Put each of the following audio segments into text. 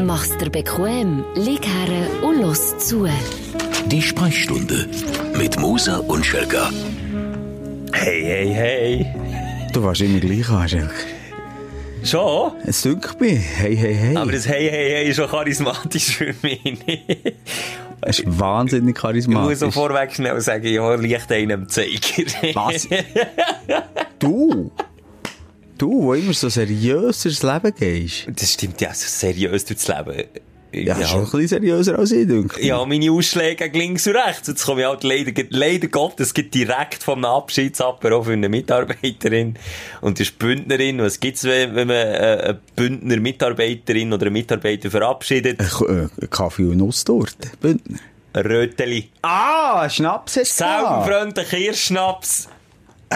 Mach's dir bequem, lieg her und los zu. Die Sprechstunde mit Musa und Schelga. Hey, hey, hey. Du warst immer gleich an, Schelke. Schon? Es dünkt mich. Hey, hey, hey. Aber das Hey, hey, hey ist schon charismatisch für mich. Es ist wahnsinnig Ich charismatisch. muss so vorweg schnell sagen, ja, liegt einem Zeiger. Was? du? Du, wo immer so seriös durchs Leben gehst. Das stimmt ja, also seriös durchs Leben. Ja, schon ein bisschen seriöser als ich, denke ich. Ja, meine Ausschläge links und rechts. Jetzt komme ich halt leider, leider Gottes, geht direkt vom Abschiedsapero für eine Mitarbeiterin. Und das ist Bündnerin. Was gibt's, wenn, wenn man äh, eine Bündner Mitarbeiterin oder einen Mitarbeiter verabschiedet? Ein äh, Kaffee und Nusstorte. Bündner. Ein Röteli. Ah, Schnaps gehabt. Sauerfreundlich Kirschschnaps.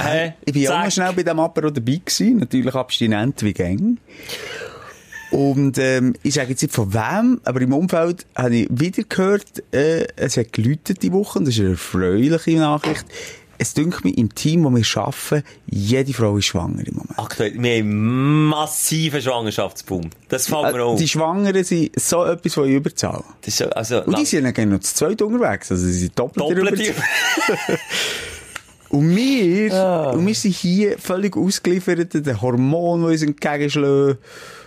Hä? Ich war ja auch Zack. noch schnell bei dem Apero dabei gewesen. Natürlich abstinent wie gäng. Und, ähm, ich sage jetzt nicht von wem, aber im Umfeld habe ich wieder gehört, äh, es hat geläutet die Woche, und das ist eine erfreuliche Nachricht. Es dünkt mich, im Team, wo wir arbeiten, jede Frau ist schwanger im Moment. Aktuell, wir haben einen massiven Schwangerschaftsboom. Das fällt mir Äh, auf. Die Schwangeren sind so etwas von Überzahl. Das ist, so- also, Und die sind dann noch zu zweit unterwegs, also sie sind doppelt, doppelt. Und wir, Ah. und wir sind hier völlig ausgeliefert den Hormonen, die uns entgegenschlagen.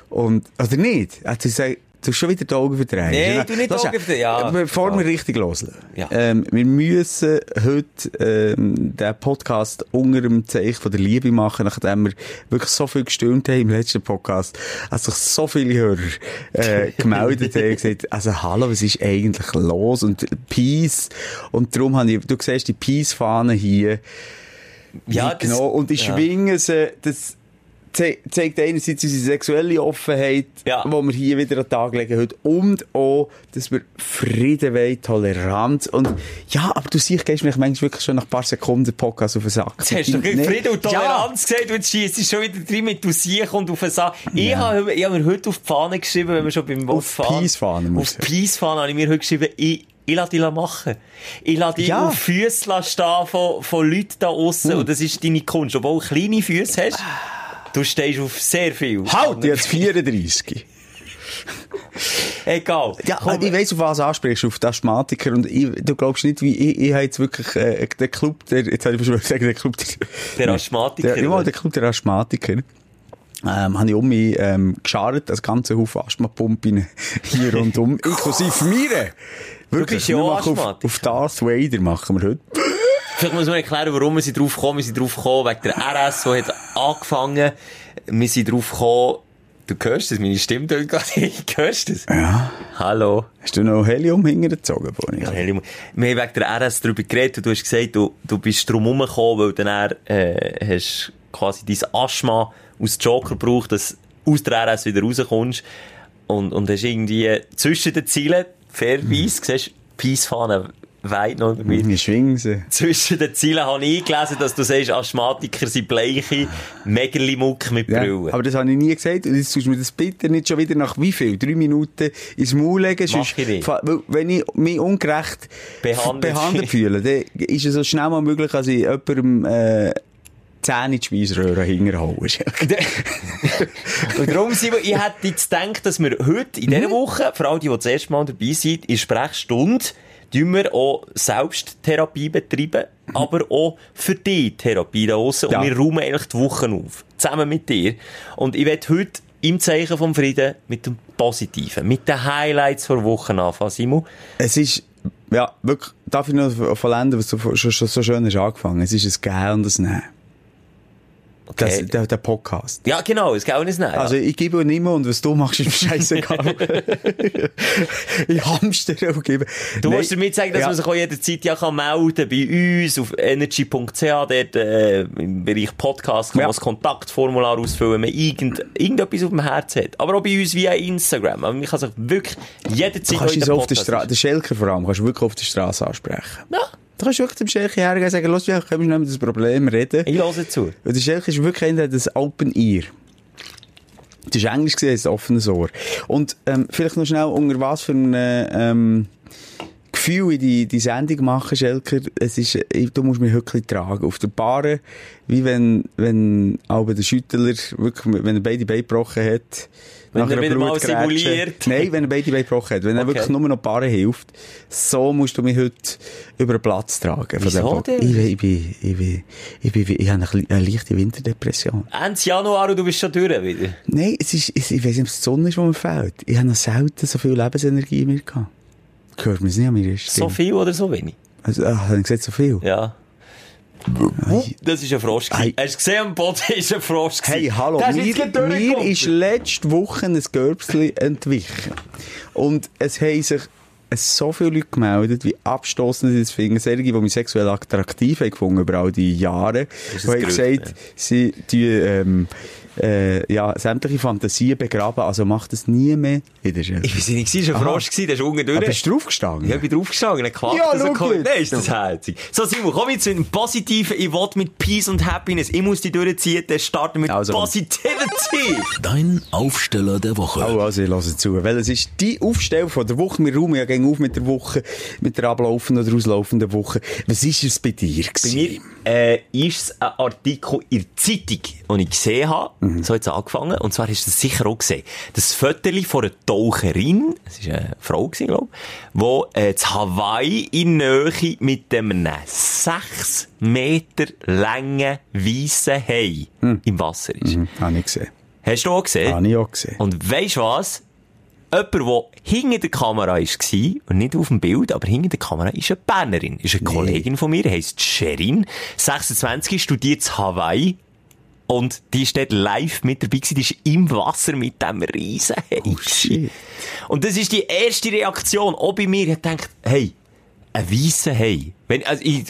Und, oder nicht? Also, sage, du hast schon wieder die Augen verdreht. Nee, du nicht die Lass Augen verdrehen, ja. Bevor wir richtig loslegen. Ja. Ähm, wir müssen heute, ähm, den Podcast unter dem Zeichen von der Liebe machen, nachdem wir wirklich so viel gestöhnt haben im letzten Podcast, als sich so viele Hörer, äh, gemeldet haben und gesagt, also, hallo, was ist eigentlich los? Und Peace. Und darum habe ich, du siehst die Peace-Fahne hier, Ja, genommen. Und ich ja. schwinge sie, das zeigt einerseits unsere sexuelle Offenheit, Ja. die wir hier wieder an den Tag legen heute, und auch, dass wir Frieden wollen, Toleranz. Und ja, aber du siehst, gehst mich manchmal wirklich schon nach ein paar Sekunden Podcast auf den Sack. Jetzt hast du gegen. Frieden und Toleranz gesagt und jetzt schießt schon wieder drin mit du siehst und auf den Sack. Ich habe ich mir heute auf die Fahne geschrieben, wenn wir schon beim Wolf fahren. Peace-Fahne, muss Auf ich Peace-Fahne habe ich mir heute geschrieben, ich, ich lasse dich machen. Ich lasse dich Ja. auf Füße stehen von, von Leuten da aussen Hm. und das ist deine Kunst. Obwohl du kleine Füße hast, du stehst auf sehr viel. Halt, jetzt 34. Egal. Ja, Komm, ich weiss, auf was du ansprichst, auf die Asthmatiker. Und ich, du glaubst nicht, wie ich, ich habe jetzt wirklich, äh, den Club, der, jetzt habe ich schon gesagt, der Club, der, Der Asthmatiker, Der, ja, der Club der Asthmatiker. Ähm, habe ich um mich, ähm, geschart, das ganze Haufen Asthmapumpen hier rundum, inklusive mir. Wirklich, ja wir auch machen auf, auf Darth Vader machen wir heute. Vielleicht muss man erklären, warum wir sind drauf gekommen. Wir sind drauf gekommen wegen der RS, die hat angefangen. Wir sind drauf gekommen, du hörst das, meine Stimme tönt gerade, hörst das? Ja. Hallo. Hast du noch Helium hintergezogen, Bonnie? Wir haben wegen der RS darüber geredet und du hast gesagt, du, du bist drum herumgekommen, weil dann äh, hast quasi dein Asthma aus Joker gebraucht, dass du aus der RS wieder rauskommst. Und, und hast irgendwie zwischen den Zielen, fairerweise, siehst du, Peace-Fahne weit noch mir. Wir schwingen sie. Zwischen den Zielen habe ich gelesen, dass du sagst, Asthmatiker sind bleiche Megerlimuck mit Ja, Brillen. aber das habe ich nie gesagt. Und jetzt tust du mir das bitte nicht schon wieder nach wie viel? Drei Minuten ins Maul legen? Sonst- ich nicht. Wenn ich mich ungerecht Behandelt. behandelt fühle, dann ist es so schnell mal möglich, dass ich jemandem, äh, Zähne in die Speisröhre hinterhaue. Und darum, Simon, ich hätte jetzt gedacht, dass wir heute, in Mhm. dieser Woche, vor allem die, die das erste Mal dabei sind, in Sprechstunde, tun wir auch Selbsttherapie betreiben, aber auch für die Therapie da draussen. Ja. Und wir räumen eigentlich die Wochen auf. Zusammen mit dir. Und ich werde heute im Zeichen vom Frieden mit dem Positiven, mit den Highlights der Woche anfangen, Simon. Es ist, ja, wirklich, darf ich noch vollenden, was du schon, schon so schön hast angefangen? Es ist ein Gehen und ein Nehmen. Das, Okay. der, der Podcast. Ja, genau, es geht auch nicht nein. Also, ich gebe nicht mehr und was du machst, ist mir scheißegal. ich hamster auch geben. Du musst damit sagen, dass ja. man sich auch jederzeit ja kann melden bei uns auf energy.ch, dort äh, im Bereich Podcast kann Ja. man das Kontaktformular ausfüllen, wenn man irgend, irgendetwas auf dem Herz hat. Aber auch bei uns via Instagram. Aber man kann sich wirklich jederzeit Du kannst auf der Straße, der Schelker vor allem, kannst du wirklich auf der Straße ansprechen. Ja, Du kannst wirklich dem Schelker hergehen und sagen, los, ja, können wir schnell über das Problem reden. ich höre zu. Weil der Schelker ist wirklich einer, das Open Ear. Das ist Englisch gesehen, das offenes Ohr. Und, ähm, vielleicht noch schnell, unter was für einem, ähm, Gefühl in die, die Sendung machen, Schelker, es ist, ich- du musst mich wirklich tragen. Auf der Bahre, wie wenn, wenn aber der Schüttler wirklich, wenn er beide Beine gebrochen hat, Wenn er wieder mal simuliert. Nein, wenn er beide Beine gebrochen hat. Wenn er Okay. wirklich nur noch Bahre hilft. So musst du mich heute über den Platz tragen. Wieso denn? Ich, bin- ich, bin, ich, bin, ich, bin, ich habe eine, eine leichte Winterdepression. Ende Januar und du bist schon durch wieder. Nein, es ist, ich weiß nicht, ob es die Sonne ist, die mir fehlt. Ich habe noch selten so viel Lebensenergie in mir gehabt. Hört man es nicht an mir? So viel oder so wenig? Also, ach, habe ich gesagt, so viel? Ja. Das ist ein Frosch. Ei. Hast du gesehen, am Boden ist ein Frosch. gewesen. Hey, hallo, mir, mir ist letzte Woche ein Görbsli entwichen. Und es haben sich so viele Leute gemeldet, wie abstossend sie das finden. Solche, die mich sexuell attraktiv haben gefunden über all die Jahre. Die haben gesagt, sie die, ähm, äh, ja, sämtliche Fantasien begraben, also macht es nie mehr wieder. Ich weiß nicht, war ein Frosch, der ist unten durch. Aber bist du draufgestanden? Ja, ich bin draufgestanden, er quackt Ja, jetzt. Nein, ist das herzig. So, Simon, komm jetzt mit dem Positiven. Ich will mit Peace und Happiness. Ich muss die durchziehen. Dann starten wir mit Also. Positivity. Dein Aufsteller der Woche. Oh, also ich höre zu. Weil es ist die Aufstellung von der Woche. Wir räumen ja gegen auf mit der Woche, mit der ablaufenden oder auslaufenden Woche. Was ist es bei dir Bei gewesen? mir äh, ist es ein Artikel in der Zeitung, den ich gesehen habe. Mhm. So hat es angefangen. Und zwar hast du es sicher auch gesehen. Das Viertel von einer Taucherin, es war eine Frau, glaube ich, die äh, zu Hawaii in Nähe mit einem 6 Meter langen weißen Hai im Wasser ist. Hm, habe ich gesehen. Hast du auch gesehen? Habe ich auch gesehen. Und weisst du was? Jemand, der hinter der Kamera war, und nicht auf dem Bild, aber hinter der Kamera, ist eine Bernerin. Ist eine Kollegin von mir, heisst Sherin. 26, studiert in Hawaii. Und die ist dort live mit dabei gewesen. Die ist im Wasser mit dem riesen. Oh, shit. Und das ist die erste Reaktion. Auch bei mir. Ich gedacht, hey, ein weißer Hai. Wenn, also ich, ich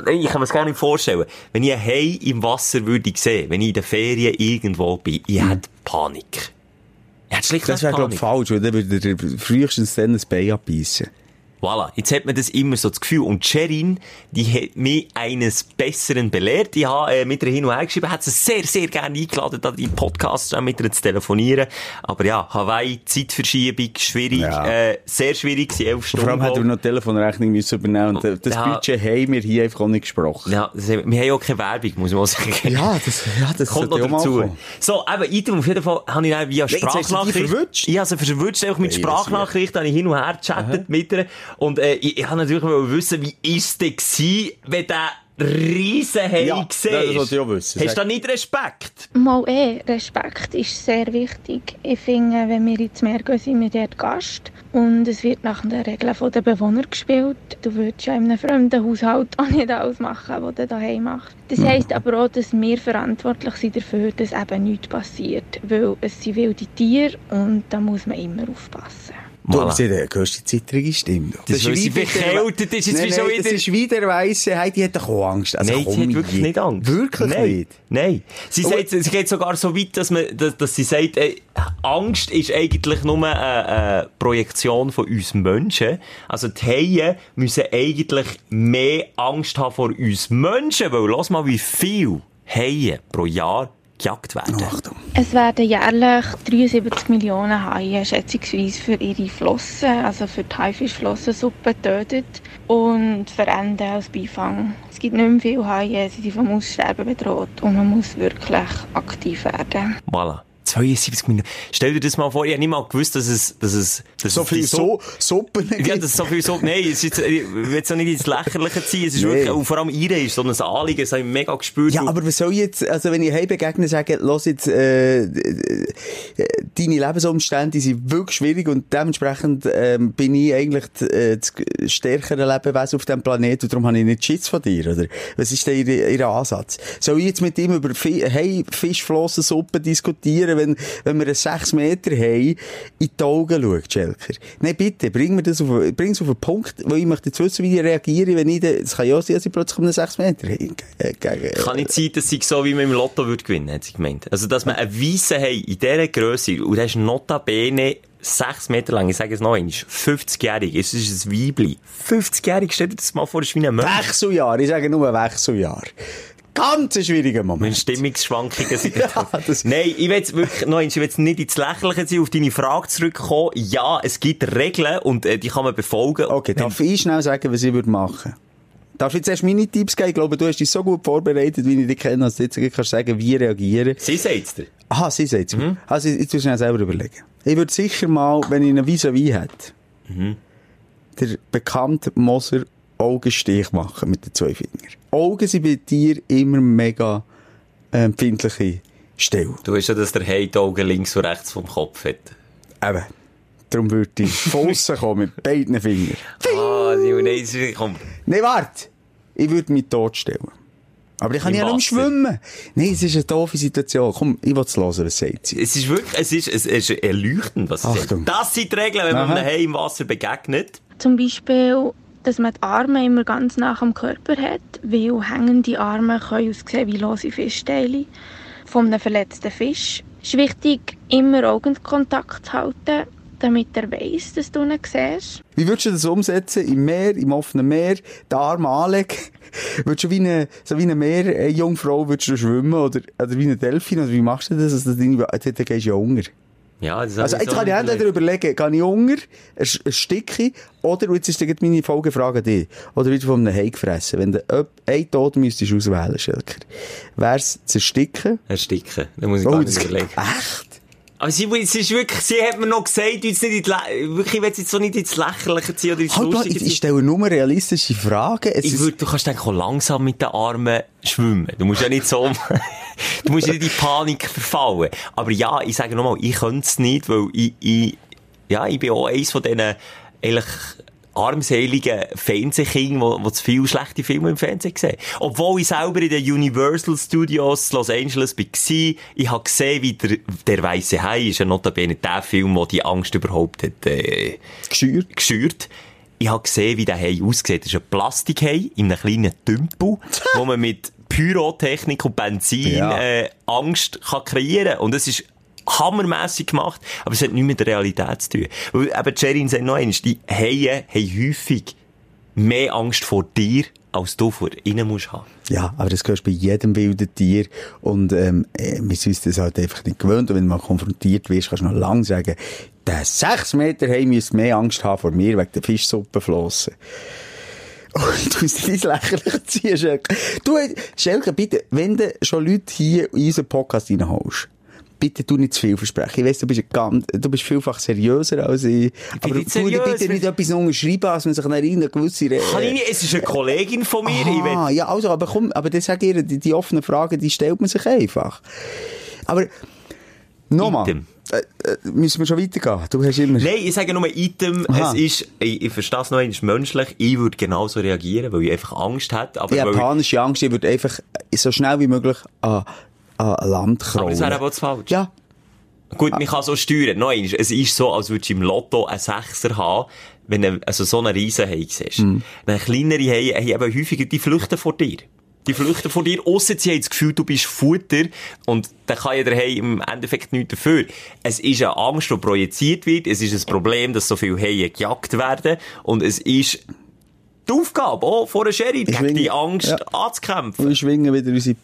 kann mir das gar nicht vorstellen. Wenn ich einen Hai im Wasser würde sehen, wenn ich in den Ferien irgendwo bin, ich hätte Panik. Ich hätte schlicht Das wäre, glaube ich, falsch, weil dann würde er frühestens dann ein Bein abbeissen. Voilà. Jetzt hat man das immer so das Gefühl. Und Sherin, die hat mich eines Besseren belehrt. Ich habe äh, mit ihr hin und her geschrieben, hat sie sehr, sehr gerne eingeladen, da die Podcasts auch mit ihr zu telefonieren. Aber ja, Hawaii, Zeitverschiebung, schwierig, Ja. äh, sehr schwierig, sie elf Stunden. Vor allem hätten wir noch Telefonrechnung müssen übernehmen und das Ja. Budget haben wir hier einfach auch nicht gesprochen. Ja, das, wir haben auch keine Werbung, muss man sagen. Ja, das, ja, das Kommt noch dazu. kommen. So, eben, Item, auf jeden Fall habe ich dann via Sprachnachricht. Ich habe sie verwünscht, einfach mit Hey, Sprachnachricht, habe ich hin und her gechattet mit ihr. Und, äh, ich, ich habe natürlich mal wissen, wie ist es denn gewesen, wenn der riesen Hai Ja, siehst? das wollte ich auch wissen. Hast du da nicht Respekt? Mal eh, Respekt ist sehr wichtig. Ich finde, wenn wir ins Meer gehen, sind wir dort Gast. Und es wird nach den Regeln der Bewohner gespielt. Du würdest ja in einem fremden Haushalt auch nicht alles machen, was du daheim machst. Das heisst aber auch, dass wir verantwortlich sind dafür, dass eben nichts passiert. Weil es sind wilde Tiere und da muss man immer aufpassen. Du, sie hat eine zittrige Stimme. Das ist, weil sie wie verkältet ist, jetzt Nein, wie schon nein, das wieder- ist wie der Weisse, hey, die hat doch auch Angst. Also, Nein, komm, sie hat wirklich nicht Angst. Wirklich Nein. nicht? Nein. Sie, Oh. sagt, sie geht sogar so weit, dass, man, dass, dass sie sagt, äh, Angst ist eigentlich nur eine, eine Projektion von uns Menschen. Also die Haie müssen eigentlich mehr Angst haben vor uns Menschen, weil lass mal, wie viel Haie pro Jahr gejagt werden. Achtung. Es werden jährlich 73 Millionen Haie schätzungsweise für ihre Flossen, also für die Haifischflossensuppe getötet und verenden als Beifang. Es gibt nicht mehr viele Haie, sie sind vom Aussterben bedroht und man muss wirklich aktiv werden. Voilà. 72 Minuten. Stell dir das mal vor, ich habe nicht mal gewusst, dass es, dass es, dass So es die viel so Suppen Ja, gibt. das ist so viel so, nein, es ist jetzt, ich will jetzt auch nicht ins Lächerliche ziehen, es ist Nee. wirklich, und vor allem ihre ist so ein Anliegen, das habe ich mega gespürt. Ja, aber was soll ich jetzt, also wenn ich heim begegne, sagen, los jetzt, äh, äh, deine Lebensumstände die sind wirklich schwierig und dementsprechend ähm, bin ich eigentlich d- äh, das stärkere Lebewesen auf diesem Planeten und darum habe ich nicht Schiss von dir, oder? Was ist denn ihr, ihr Ansatz? Soll ich jetzt mit ihm über Fi hey, Fischflossensuppe diskutieren, wenn, wenn wir einen 6 Meter haben, in die Augen schaut, Schelker? Nein, bitte, bring mir das auf, bring's auf einen Punkt, wo ich möchte jetzt wissen, wie ich reagiere, wenn ich, es kann ja sein, dass ich plötzlich um einen 6 Meter habe. Äh, Kann nicht sein, dass sie so wie man im Lotto würde gewinnen, hat sie gemeint. Also, dass man einen Weissen hat, in dieser Grösse, und das ist notabene 6 Meter lang, ich sage es noch einmal, 50-jährig, es ist ein Weibli. 50-jährig, stell dir das mal vor, ist wie ein Mensch. Wechseljahr, ich sage nur Wechseljahr. Ganz ein schwieriger Moment. Stimmungsschwankungen sind. Ja, das- Nein, ich will jetzt wirklich, noch ich will jetzt nicht ins Lächerliche sein, auf deine Frage zurückkommen. Ja, es gibt Regeln und äh, die kann man befolgen. Okay, darf ich schnell sagen, was ich würde machen? Darf ich jetzt erst meine Tipps geben? Ich glaube, du hast dich so gut vorbereitet, wie ich dich kenne, dass du jetzt kannst sagen, wie reagieren. Sie sagt's dir. Aha, sie sagt es. Also, ich tue schnell selber überlegen. Ich würde sicher mal, wenn ich einen Vis-à-vis hätte, der bekannte Moser Augenstich machen mit den zwei Fingern. Augen sind bei dir immer mega äh, empfindliche Stelle. Du weißt ja, dass der Hey die Augen links und rechts vom Kopf hat. Eben. Darum würde ich von aussen kommen mit beiden Fingern. Ah, Simon, nein, komm. Nein, warte. Ich würde mich totstellen. Aber ich kann ja nicht schwimmen. Nein, es ist eine doofe Situation. Komm, ich will es hören, was sagt sie. Es ist wirklich, es ist, es ist erleuchtend, was sie sagt. Das sind die Regeln, wenn man Aha. einem Hey im Wasser begegnet. Zum Beispiel, dass man die Arme immer ganz nach am Körper hat, weil hängende Arme können aussehen wie lose Fischteile von einem verletzten Fisch. Es ist wichtig, immer Augenkontakt zu halten, damit er weiss, dass du ihn siehst. Wie würdest du das umsetzen? Im Meer, im offenen Meer, die Arme anlegen? Würdest du wie eine, so wie eine Meerjungfrau würdest du schwimmen? Oder, oder wie ein Delfin? Oder wie machst du das? Also, dann gehst du ja unter. Ja, Also, jetzt so kann ich entweder überlegen, gehe ich unter, Stückchen, oder, jetzt ist dann meine Folgefrage an dich, oder wieder von einem Hai gefressen. Wenn du einen Tod müsstest auswählen, Schelker, wär's zu ersticken? Ersticken. Da muss ich Oh, gar nicht überlegen. echt? Aber sie, es ist wirklich, sie hat mir noch gesagt, jetzt nicht wirklich, ich will jetzt so nicht ins Lächerliche ziehen oder ins Halt Lustige ich, ich ziehen. stelle nur realistische Fragen. Es Ich ist- würd, du kannst denken, langsam mit den Armen schwimmen. Du musst ja nicht so, du musst nicht in die Panik verfallen. Aber ja, ich sage nochmal, ich könnte es nicht, weil ich, ich, ja, ich bin auch eins von diesen, eigentlich, armseligen Fernsehkindern, wo, zu viele schlechte Filme im Fernsehen sehen. Obwohl ich selber in den Universal Studios Los Angeles war, ich habe gesehen, wie der, der Weisse Hai ist ja notabene der Film, der die Angst überhaupt hat, äh, geschürt. geschürt. Ich habe gesehen, wie der Hai aussieht. Das ist ein Plastikhai in einem kleinen Tümpel, wo man mit Pyrotechnik und Benzin Ja. äh, Angst kann kreieren Und es ist hammermässig gemacht, aber es hat nichts mit der Realität zu tun. Weil eben, Sherin sagt noch eins, die Haie haben häufig mehr Angst vor dir, als du vor ihnen musst haben. Ja, aber das gehört bei jedem wilden Tier. Und, ähm, äh, wir sind das halt einfach nicht gewöhnt. Und wenn mal konfrontiert wirst, kannst du noch lang sagen, der 6 Meter Hai müsste mehr Angst haben vor mir wegen der Fischsuppenflossen. Und du musst nicht lächerlich ziehen, Schelke. Du, Schelke, bitte, wenn du schon Leute hier in unseren Podcast reinholst, bitte du nicht zu viel versprechen. Ich weiss, du bist, ganz, du bist vielfach seriöser als ich. aber nicht tu seriös, bitte nicht etwas unterschreiben, als man sich dann in eine gewisse... Re- Kann ich nicht, es ist eine Kollegin von mir, ich Ah, ja, also, aber komm, aber das sag ich die, die offenen Fragen, die stellt man sich einfach. Aber, nochmal, äh, äh, müssen wir schon weitergehen? Du hast immer... Nein, ich sage nur Item, Aha. es ist, ich, ich verstehe es noch einmal menschlich, ich würde genauso reagieren, weil ich einfach Angst hätte, aber Ich habe weil panische Angst, ich würde einfach so schnell wie möglich an, an Land aber kraulen. das wäre aber zu falsch. Ja, Gut, man kann so steuern. Noch einmal, es ist so, als würdest du im Lotto einen Sechser haben, wenn du also so einen riesen Hai siehst. Mhm. Dann kleinere Haie haben eben häufiger, die flüchten vor dir. Die flüchten vor dir, ausser sie haben das Gefühl, du bist Futter und dann kann ja der Hai im Endeffekt nichts dafür. Es ist eine Angst, die projiziert wird, es ist ein Problem, dass so viele Haie gejagt werden und es ist die Aufgabe, auch vor der Sheriff, gegen die Angst ja. anzukämpfen. wir schwingen wieder unsere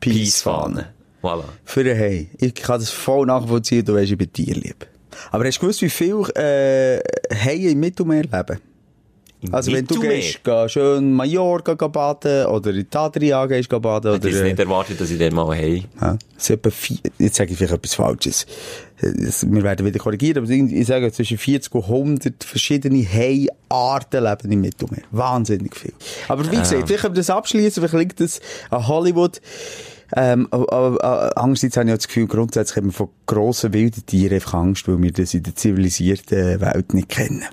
Peace-Fahne. Voilà. Für einen Hai. Ich kann das voll nachvollziehen, du weißt, ich bin tierlieb. Aber hast du gewusst, wie viele äh, Haie im Mittelmeer leben? Im Also wenn du gehst, geh schön Mallorca baden oder in die Adria gehst geh baden Hätte ich äh, nicht erwartet, dass ich den mal habe. Ja, jetzt sage ich vielleicht etwas Falsches. Es- Wir werden wieder korrigieren, aber ich sage zwischen 40 und 100 verschiedene Haiarten leben im Mittelmeer. Wahnsinnig viel. Aber wie gesagt, vielleicht können wir das abschließen, vielleicht liegt das an Hollywood. Ähm, aber, aber, andererseits habe ich auch das Gefühl, grundsätzlich haben wir von grossen wilden Tieren einfach Angst, weil wir das in der zivilisierten Welt nicht kennen.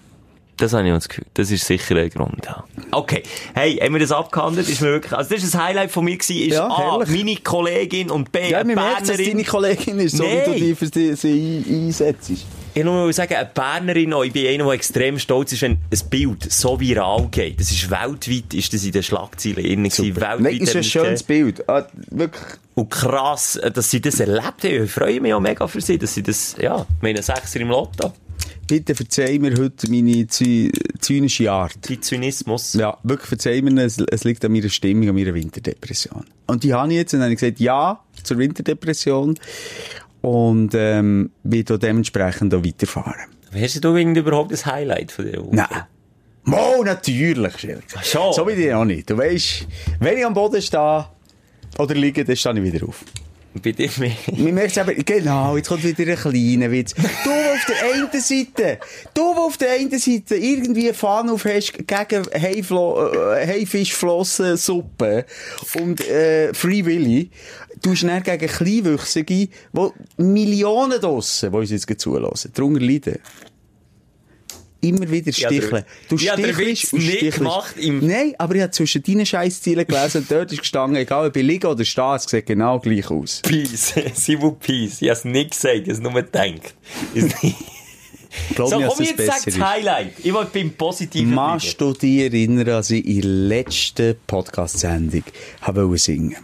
Das habe ich das Gefühl. Das ist sicher ein Grund, ja. Okay. Hey, haben wir das abgehandelt? Ist mir wirklich, also das ist ein Highlight von mir gewesen, ist Ja, A, herrlich. meine Kollegin und B, Ja, man merkt, dass deine Kollegin ist, so wie du Nein. die für sie, sie ein- einsetzt. Ich nur mal sagen, eine Bernerin, auch, ich bin einer, der extrem stolz ist, wenn ein Bild so viral geht. Das ist weltweit, ist das in den Schlagzeilen drin gewesen. Weltweit Nein, ist ein schönes. Bild. Ah, wirklich. Und krass, dass sie das erlebt haben. Ich freue mich auch mega für sie, dass sie das, ja, meine, Sechser im Lotto. bitte verzeih mir heute meine zy zynische Art. Die Zynismus. Ja, wirklich verzeih mir, es, es liegt an meiner Stimmung, an meiner Winterdepression. Und die habe ich jetzt, und dann habe ich gesagt, ja, zur Winterdepression. Und, ähm, werde dementsprechend auch weiterfahren. Hast du überhaupt das Highlight von der Woche? Nein. Mo, natürlich. Schon. So wie die auch nicht. Du weisst, wenn ich am Boden stehe, oder liege, dann stehe ich wieder auf. Bei dir mehr. Man merkt eben, genau, jetzt kommt wieder ein kleiner Witz. Du, auf der einen Seite, du, auf der einen Seite irgendwie Fahnen auf hast gegen Haiflo äh, Haifischflossensuppe und äh, Free Willy, du hast dann gegen Kleinwüchsige, die Millionen draussen, die uns jetzt zulassen, darunter leiden. Immer wieder sticheln. Du Ja, der stichelst Witz nicht gemacht im- Nein, aber ich habe zwischen deinen Scheißzielen gelesen und dort ist gestanden, egal ob ich liege oder stehe, es sieht genau gleich aus. Peace. Simon Peace. Ich habe es nicht gesagt, ich habe es nur gedacht. Glaub so, mir, komm jetzt, sag das. Highlight. Ich will beim Positiven Machst du dich erinnern, als ich in der letzten Podcast-Sendung habe wollte singen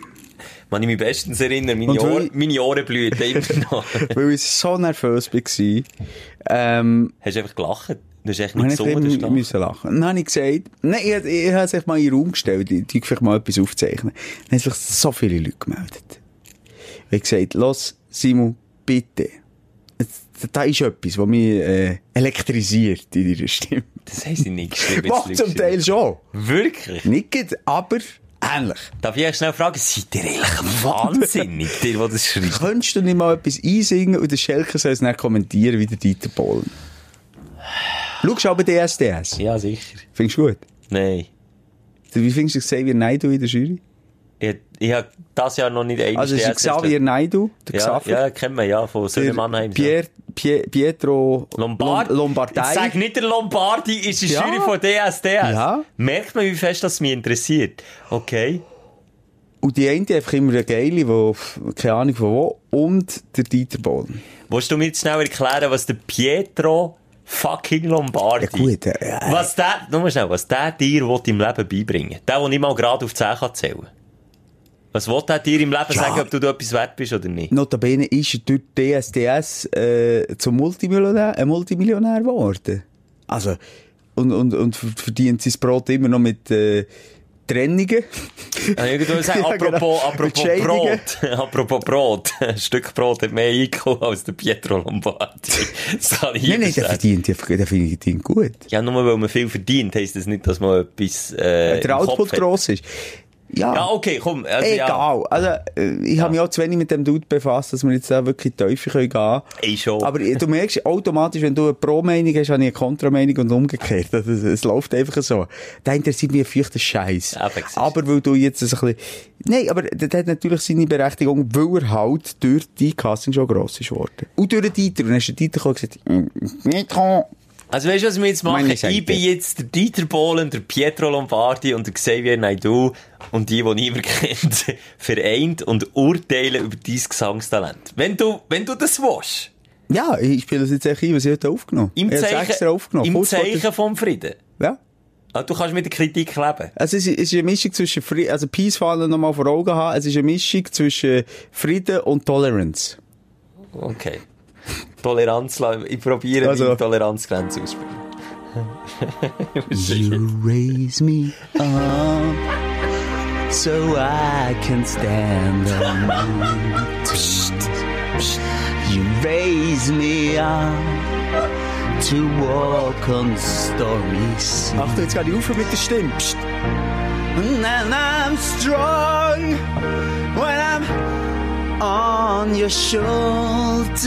Man, ich mich bestens erinnere, meine, Ohr, weil- meine Ohren blühen immer noch. Weil ich so nervös war. Ähm, Hast du einfach gelacht? Du hast echt nicht ich gesungen, das ist müssen lachen. Dann habe ich gesagt, nein, ich, ich habe es mal in den Raum gestellt, ich tue vielleicht mal etwas aufzeichnen. Dann haben sich so viele Leute gemeldet. Ich habe gesagt, los, Simon, bitte. Da ist etwas, was mich äh, elektrisiert in deiner Stimme. Das haben sie nicht geschrieben. Macht zum. Teil schon. Wirklich? Nicht aber ähnlich. Darf ich euch schnell fragen, seid ihr eigentlich wahnsinnig, die, die das schreiben? Könntest du nicht mal etwas einsingen und der Schelker soll es dann kommentieren wie der Dieter Bohlen? Schaust du aber DSDS? Ja, sicher. Findest du gut? Nein. Wie findest du Xavier Naidu in der Jury? Ich, ich habe das Jahr noch nicht einmal Also ist Xavier Naidu, der Ja, Xaver. ja, kennen wir ja, von Söhne der Mannheim. Pier, Pie- Pietro Lombard? Lom- Lombardei. Jetzt Sag nicht der Lombardi ist die Ja. Jury von DSDS. Ja. Merkt man, wie fest das mich interessiert. Okay. Und die eine einfach immer eine geile, wo, keine Ahnung von wo, und der Dieter Bohlen. Willst du mir jetzt schnell erklären, was der Pietro fucking Lombardi... Ja gut, äh, Was der, nur mal schnell, was der dir will im Leben beibringen Der, der nicht mal gerade auf 10 kann zählen Was will der dir im Leben Ja. sagen, ob du da etwas wert bist oder nicht? Notabene ist er durch DSDS äh, zum Multimillionär, äh, Multimillionär geworden. Also, und, und, und verdient sein Brot immer noch mit äh, Trennungen. Ah, Ich würde sagen, Ja, apropos, genau. apropos Scheidungen. Brot. apropos Brot. Ein Stück Brot hat mehr eingekommen als der Pietro Lombardi. Das kann ich Nein, nein, der verdient, der, verdient gut. Ja, nur weil man viel verdient, heisst das nicht, dass man etwas, äh, der Output gross ist. Ja, Ja, okay, komm. Also, ja. egal. Also, äh, ich habe mich auch zu wenig mit dem Dude befasst, dass wir jetzt da wirklich tiefer gehen können. Ich schon. Aber äh, du merkst automatisch, wenn du eine Pro-Meinung hast, habe ich eine Kontra-Meinung und umgekehrt. Also, Es, es läuft einfach so. Da interessiert mich ein feuchter Scheiß. Du. Aber weil du jetzt ein bisschen... Nein, aber das hat natürlich seine Berechtigung, weil er halt durch die Casting schon gross ist geworden. Und durch den Dieter. Und dann hast du den Dieter gesagt, «Mm, nicht kommen. Also weißt du, was wir jetzt machen? Meine Seite. Ich bin jetzt der Dieter Bohlen, der Pietro Lombardi und der Xavier Naidoo und die, die niemand kennt, vereint und urteilen über dein Gesangstalent. Wenn du, wenn du das willst, Ja, ich spiele das jetzt echt ein, was ich heute aufgenommen im Zeichen, extra aufgenommen. im Kurz Zeichen vom Frieden. Ja. Ah, Du kannst mit der Kritik leben. Also es ist, es ist eine Mischung zwischen Frieden, also Peace-Fahnen nochmal vor Augen haben, es ist eine Mischung zwischen Frieden und Tolerance. Okay. Toleranz, ich probiere Also- die Toleranzgrenze auszuspielen. You raise me up so I can stand on You raise me up to walk on stormy seas. Achtung, jetzt gehe ich auf mit der Stimme. Psst. And I'm strong on your shoulders.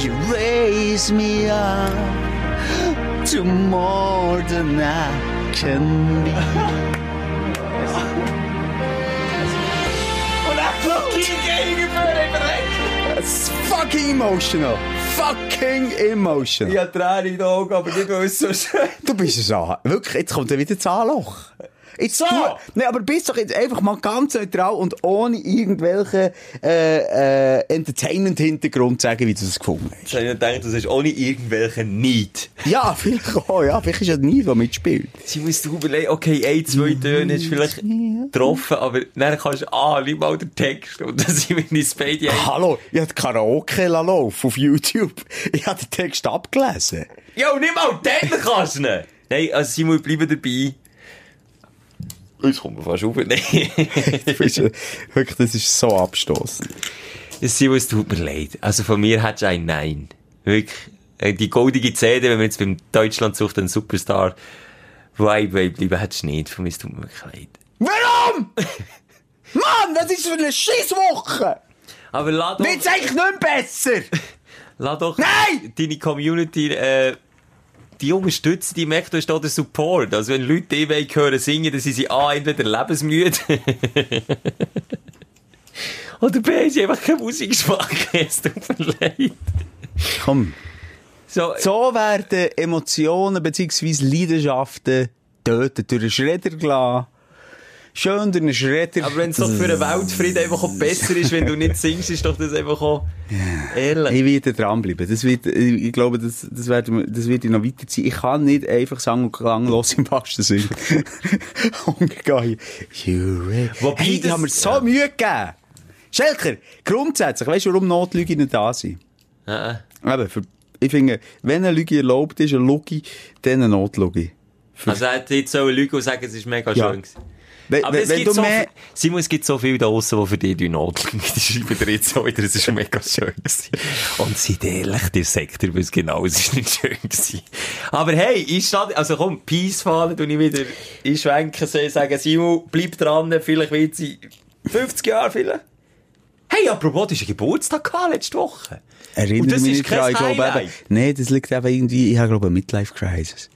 You raise me up to more than I can be. It's fucking emotional. Fucking emotional. habe Tränen in den Augen, aber nicht, weil es so schön Du bist es an. Wirklich, jetzt kommt er wieder das Anloch. Jetzt So. du, nee, aber bist doch jetzt einfach mal ganz neutral und ohne irgendwelchen äh, äh, Entertainment-Hintergrund sagen, wie du das gefunden hast. Ich gedacht, das ist ohne irgendwelchen Need. Ja, vielleicht auch, ja. Vielleicht ist ja nie, der mitspielt. Sie muss du überlegen, okay, ein, zwei Töne ist vielleicht getroffen, aber dann kannst du, ah, lieb mal den Text. Und dann sind wir in Spade. Hallo, ich habe Karaoke laufen auf YouTube. Ich habe den Text abgelesen. Ja, nicht mal den kannst du nicht. Nein, also Simon, bleiben dabei. Jetzt kommt mir fast auf. Nein. Äh, Wirklich, das ist so abstoßend. Simon, es tut mir leid. Also von mir hättest du ein Nein. Wirklich. Äh, Die goldige CD, wenn wir jetzt beim Deutschland sucht, einen Superstar, Vibe Vibe bleiben, hättest du nicht. Von mir es tut mir wirklich leid. Warum? Mann, was ist für eine Schisswoche? Aber lass doch, Wird's eigentlich nicht besser? lass doch Nein! deine Community, äh, die unterstützen, die merkt, du hast da den Support. Also wenn Leute die wollen hören singen, dann sind sie A, entweder lebensmüde. Oder B, sie einfach keinen Musikgeschmack. Es tut mir leid. Komm. So, So werden Emotionen bzw. Leidenschaften tötet durch einen Schredder gelassen. Schön durch einen Schredder. aber wenn es doch für den Weltfrieden einfach auch besser ist, wenn du nicht singst, ist doch das einfach auch ehrlich. Ich werde dranbleiben. Das wird, ich glaube, das, das, wird, das wird noch weiterziehen. Ich kann nicht einfach sagen und klanglos im wahrsten Sinn umgehen. Wobei hey, das- habe mir so ja. Mühe gegeben. Schelker, grundsätzlich, weißt du, warum Notlüge nicht da sind? Äh, Eben, für, ich finde, wenn eine Lüge erlaubt ist, eine Lüge, dann eine Notlüge. Also er hat jetzt so Leute, die sagen, es ist mega Ja. schön gewesen. Wenn, Aber wenn, es wenn gibt du so mehr, viel, Simon, es gibt so viele da draussen, die für dich die Not liegen. Die schreiben dir jetzt so wieder, es ist mega schön gewesen. Und seid ehrlich, der dir was genau, es ist nicht schön gewesen. Aber hey, ich stand, also komm, Peace fahren, tu ich wieder einschwenken, so sagen, Simon, bleib dran, vielleicht wird sie 50 Jahre vielleicht. Hey, apropos, du hast einen Geburtstag gehabt letzte Woche. erinnere Und mich nicht dran, kein ich glaube Highlight. eben, nee, das liegt eben irgendwie, ich habe glaube eine Midlife-Crisis.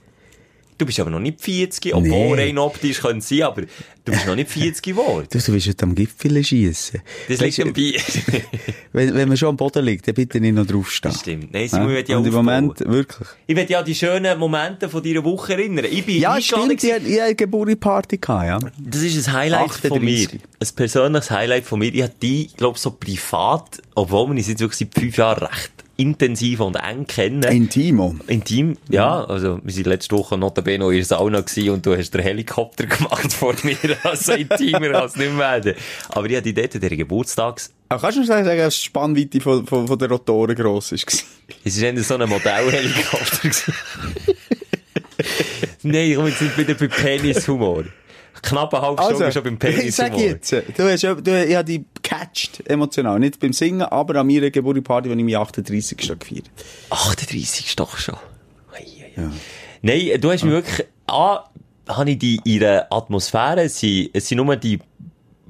Du bist aber noch nicht 40, obwohl Nee. rein optisch können sein, aber du bist noch nicht 40 geworden. Du, du willst heute am Gipfel schiessen. Das liegt am Bier. wenn, wenn man schon am Boden liegt, dann bitte nicht noch draufstehen. Das stimmt. Nein, Simon, ich will ja Und im. Moment, wirklich. Ich will ja die schönen Momente von deiner Woche erinnern. Ich bin Ja, stimmt, ich, hatte- ich eine Geburtstagsparty gehabt, ja. Das ist ein Highlight von mir. 38. Ein persönliches Highlight von mir. Ich habe die, glaube so privat, obwohl wir uns jetzt wirklich seit fünf Jahren recht intensiv und eng kennen. Intimo. Intim, ja, also, wir sind letzte Woche notabene noch in der Sauna gewesen und du hast den Helikopter gemacht vor mir, also intimer als nicht mehr werden. Aber ich hatte dort den Geburtstags, Aber kannst du mir sagen, dass die Spannweite von, von, von der Rotoren gross war? es war eher so ein Modellhelikopter. Nein, ich komme jetzt nicht wieder bei Penishumor. Knapp eine halbe Stunde schon beim Also, ich sag jetzt, du hast, ja- du, ich habe dich gecatcht, emotional. Nicht beim Singen, aber an meiner Geburtstagsparty, als ich meinen 38. gefeiert habe. 38 ist doch schon. Ei, ei, ei. Nein, du hast mich wirklich, ah, habe ich die, ihre Atmosphäre, es sind, es sind nur die,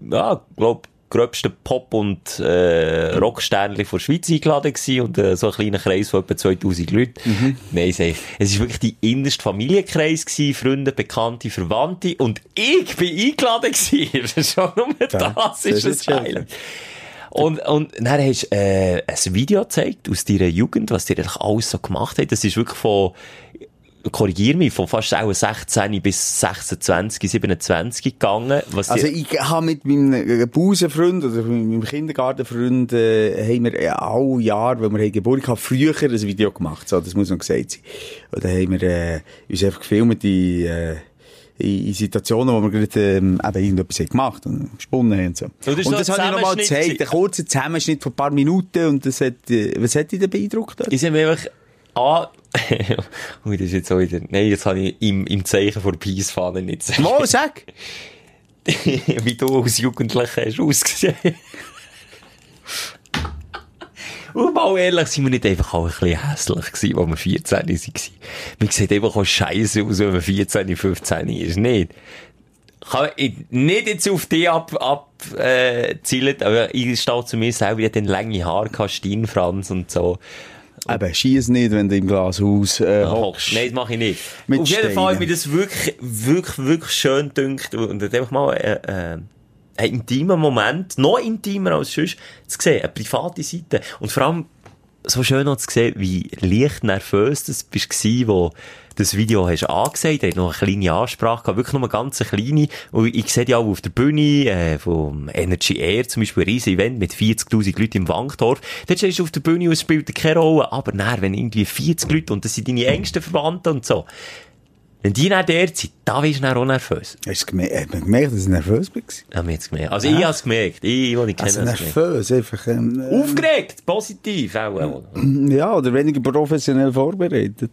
ja, glaub, gröbsten Pop- und, äh, Rocksternchen von der Schweiz eingeladen gewesen und, äh, so ein kleiner Kreis von etwa 2000 Leuten. Nein, sag ich, es ist wirklich die innerste Familienkreis gewesen, Freunde, Bekannte, Verwandte und ich bin eingeladen gewesen. Schon nur das das ist schön. Highlight. Und, und dann hast du äh, ein Video gezeigt aus deiner Jugend, was dir eigentlich alles so gemacht hat. Das ist wirklich von, korrigier mich, von fast auch 16 bis 26, 27 gegangen. Also ich habe mit meinem Busenfreund oder mit meinem Kindergartenfreund äh, haben wir äh, alle Jahre, wenn wir haben Geburtstag hatten, früher ein Video gemacht. So, das muss noch gesagt sein. Und dann haben wir äh, uns einfach gefilmt in, äh, in, Situationen, wo wir gerade ähm, eben irgendetwas haben gemacht und gesponnen haben und so. das ist so das habe ich nochmal gezeigt. Ein kurzer Zusammenschnitt von ein paar Minuten und das hat, äh, was hat dich beeindruckt? Ich sind mir einfach, ah, Ui, das ist jetzt auch wieder, nein, jetzt habe ich im, im Zeichen vor Peace-Fahne nicht gesagt, Mal, sag! wie du als Jugendlicher hast ausgesehen. Und mal ehrlich, sind wir nicht einfach auch ein bisschen hässlich gewesen, als wir 14 waren. Wir sehen einfach auch scheiße aus, wenn man 14, 15 ist. Nicht. Kann ich nicht jetzt auf dich ab, ab, äh, zielen, aber ich stehe zu mir selber, ich hatte lange Haare, Stirnfranz und so. Eben, schieß nicht, wenn du im Glashaus äh, hockst. hockst. Nein, das mache ich nicht. Mit Auf jeden Fall hat Steinen. mir das wirklich, wirklich, wirklich schön gedünkt und hat einfach mal äh, äh, einen intimen Moment, noch intimer als sonst, zu sehen, eine private Seite. Und vor allem, so schön noch zu sehen, wie leicht nervös das bist gsi, wo das Video hast angesagt, hat noch eine kleine Ansprache gehabt, wirklich nur eine ganz kleine, und ich sehe die auch auf der Bühne, äh, vom Energy Air, zum Beispiel ein riesen Event mit 40.000 Leuten im Wankdorf, dort stehst du auf der Bühne und es spielt keine Rolle, aber nein, wenn irgendwie 40 Leute, und das sind deine engsten Verwandten und so, wenn die dann dort sind, da bist du dann auch nervös. Hast du gemerkt, hat man gemerkt, dass du nervös bist? Haben wir jetzt gemerkt. Also ich hab's gemerkt. Ich, wo ich kenne, Also nervös, einfach, ähm, äh, Aufgeregt, positiv auch. auch. ja, oder weniger professionell vorbereitet.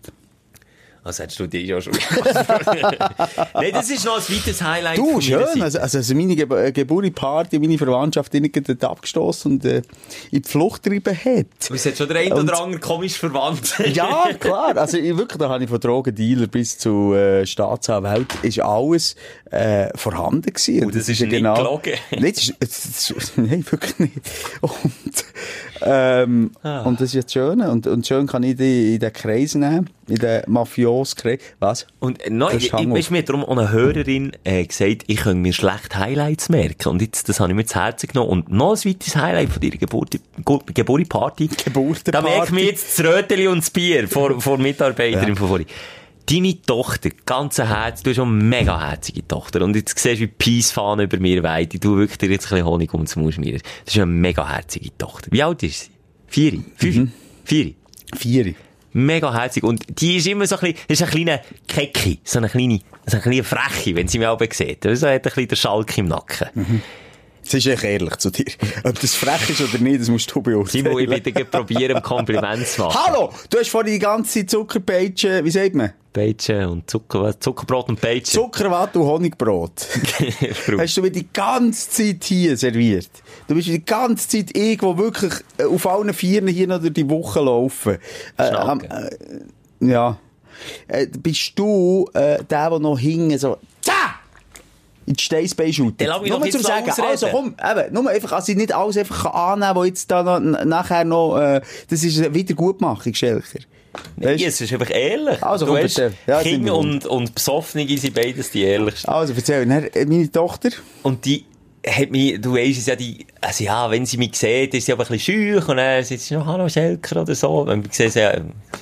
Also hättest du dich ja schon Nein, das ist noch ein weiteres Highlight Du, schön. Also, also, meine Ge Geburtstagsparty, meine Verwandtschaft, die dort abgestoßen und äh, in die Flucht getrieben hat. Aber es hat schon der ein oder andere komisch verwandt. Ja, klar. Also, ich, wirklich, da habe ich von Drogendealer bis zu äh, Staatsanwalt, ist alles äh, vorhanden gewesen. Und Oh, das ist ja nicht gelogen. Nein, das das ist, nein, wirklich nicht. Und, ähm, Ah. und das ist jetzt schön. Und, und schön kann ich die in den Kreis nehmen, in den Mafios-Kreis. Was? Und äh, nein, ich, ich, mir darum eine Hörerin äh, gesagt, ich könnte mir schlecht Highlights merken. Und jetzt, das habe ich mir zu Herzen genommen. Und noch ein weiteres Highlight von deiner Geburt. Geburtenparty. Da merkt mir jetzt das Röteli und das Bier vor, vor Mitarbeiterin von vorhin. Deine Tochter, ganz Herz, du hast schon eine mega herzige Tochter. Und jetzt siehst du, wie Peace-Fahnen über mir weht. Du wirklich dir jetzt ein bisschen Honig ums Maul schmieren. Das ist eine mega herzige Tochter. Wie alt ist sie? Vier? Fünf? Vier? Vier. Mega herzig. Und die ist immer so ein bisschen, das ist ein kleiner Kecki. So eine kleine, so eine kleine Freche, wenn sie mich aber sieht. So hat ein bisschen der Schalk im Nacken. Das ist echt ehrlich zu dir. Ob das frech ist oder nicht, das musst du beurteilen. Simon, ich bitte probieren, ein Kompliment zu machen. Hallo! Du hast vorhin die ganze Zuckerpeitsche, wie sagt man? Peitsche und Zucker? Zuckerbrot und Peitsche. Zuckerwatte und Honigbrot. hast du mir die ganze Zeit hier serviert. Du bist die ganze Zeit irgendwo wirklich äh, auf allen Vieren hier noch durch die Woche laufen. Äh, äh, ja. Äh, bist du äh, der, der noch hinten so! In die mich doch Nur jetzt zum sagen, ausreden. also komm, eben, nur einfach, also ich nicht alles einfach annehmen was jetzt da noch, nachher noch, äh, das ist eine Wiedergutmachung, Schelker. Weisst- es ist einfach ehrlich. Also, du bitte. Ja, Kinder und, und Besoffene sind beides die ehrlichsten. Also, erzähl, äh, meine Tochter, Und die hat mich, du weisst es ja, die, also ja, wenn sie mich sieht, ist sie aber ein bisschen schüch und dann sagt sie noch, hallo Schelker oder so. Wenn wir sehen sie, ja,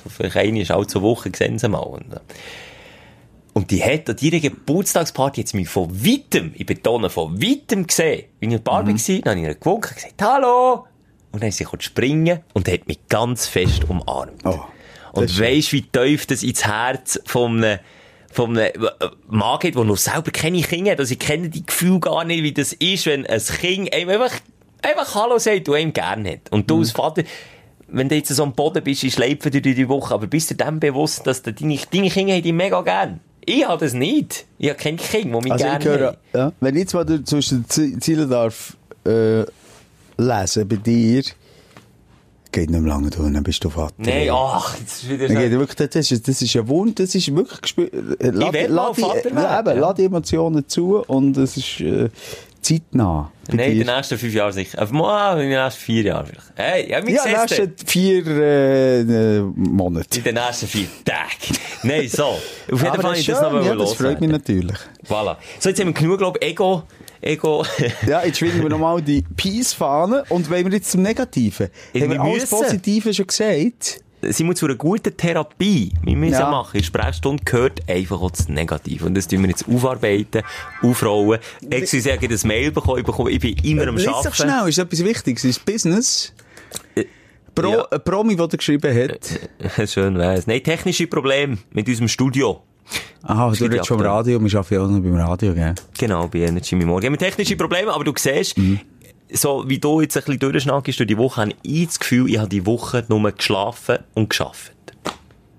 vielleicht eine ist alle zwei Wochen, sehen sie mal. Und, äh, und die hat an ihrer Geburtstagsparty jetzt mich von weitem, ich betone, von weitem gesehen. Bin ich in der Barbie gewesen, dann habe ich ihr gewunken, gesagt, hallo! Und dann ist sie springen und hat mich ganz fest umarmt. Oh, und weisst, wie tief das ins Herz von einem, von einem äh, Mann geht, der noch selber keine Kinder hat. Also ich kenne die Gefühle gar nicht, wie das ist, wenn ein Kind einem einfach, einfach Hallo sagt, du ihm gerne hat. Und Mhm. du als Vater, wenn du jetzt so am Boden bist, ist Leib für dich die Woche, aber bist du dem bewusst, dass du deine, deine Kinder dich mega gern? Ich habe das nicht. Ich habe kein Kind, das mich Also ich gerne höre, haben. ja, wenn ich jetzt mal zwischen den Zie- Zielen darf äh, lesen bei dir, geht nicht mehr lange durch, dann bist du Vater. Nein, ach, das ist wieder so. wirklich, das, ist, das ist ein Wunsch, das ist wirklich gespürt. Äh, lad- will lad mal die- Vater ja, werden, eben, ja. lad die Emotionen zu und es ist äh, zeitnah. Nein, in den nächsten fünf Jahren sicher. Aber in den nächsten vier Jahren vielleicht. Hey, ja, wie Ja, siehst du? nächsten vier äh, äh, Monate. In den nächsten vier Tagen. Nein, so. Auf jeden Aber Fall ich das noch schön, ja, das freut mich natürlich. Voilà. So, jetzt haben wir genug, glaube ich, Ego, Ego. Ja, jetzt schwingen wir nochmal die Peace-Fahne und wollen wir jetzt zum Negativen. Ja, Haben wir alles. Positive schon gesagt? Sind wir zu einer guten Therapie. Wir müssen Ja. machen. In Sprechstunde gehört einfach auch das Negative. Und das tun wir jetzt aufarbeiten, aufrollen. Excuse, ich habe ein Mail bekommen. Ich, bekomme, ich bin immer am Lies Arbeiten. schnell, ist etwas Wichtiges, ist Business. Pro, ja. Ein Promi, der geschrieben hat. Schön wär's. Nein, technische Probleme mit unserem Studio. Aha, du redest vom. Radio, wir arbeiten ja auch noch beim Radio, gell? Genau, bei Energy Morgen. Wir haben technische Probleme, aber du siehst, Mhm. So wie du jetzt ein bisschen durchschnackst durch die Woche, habe ich das Gefühl, ich habe die Woche nur geschlafen und geschafft.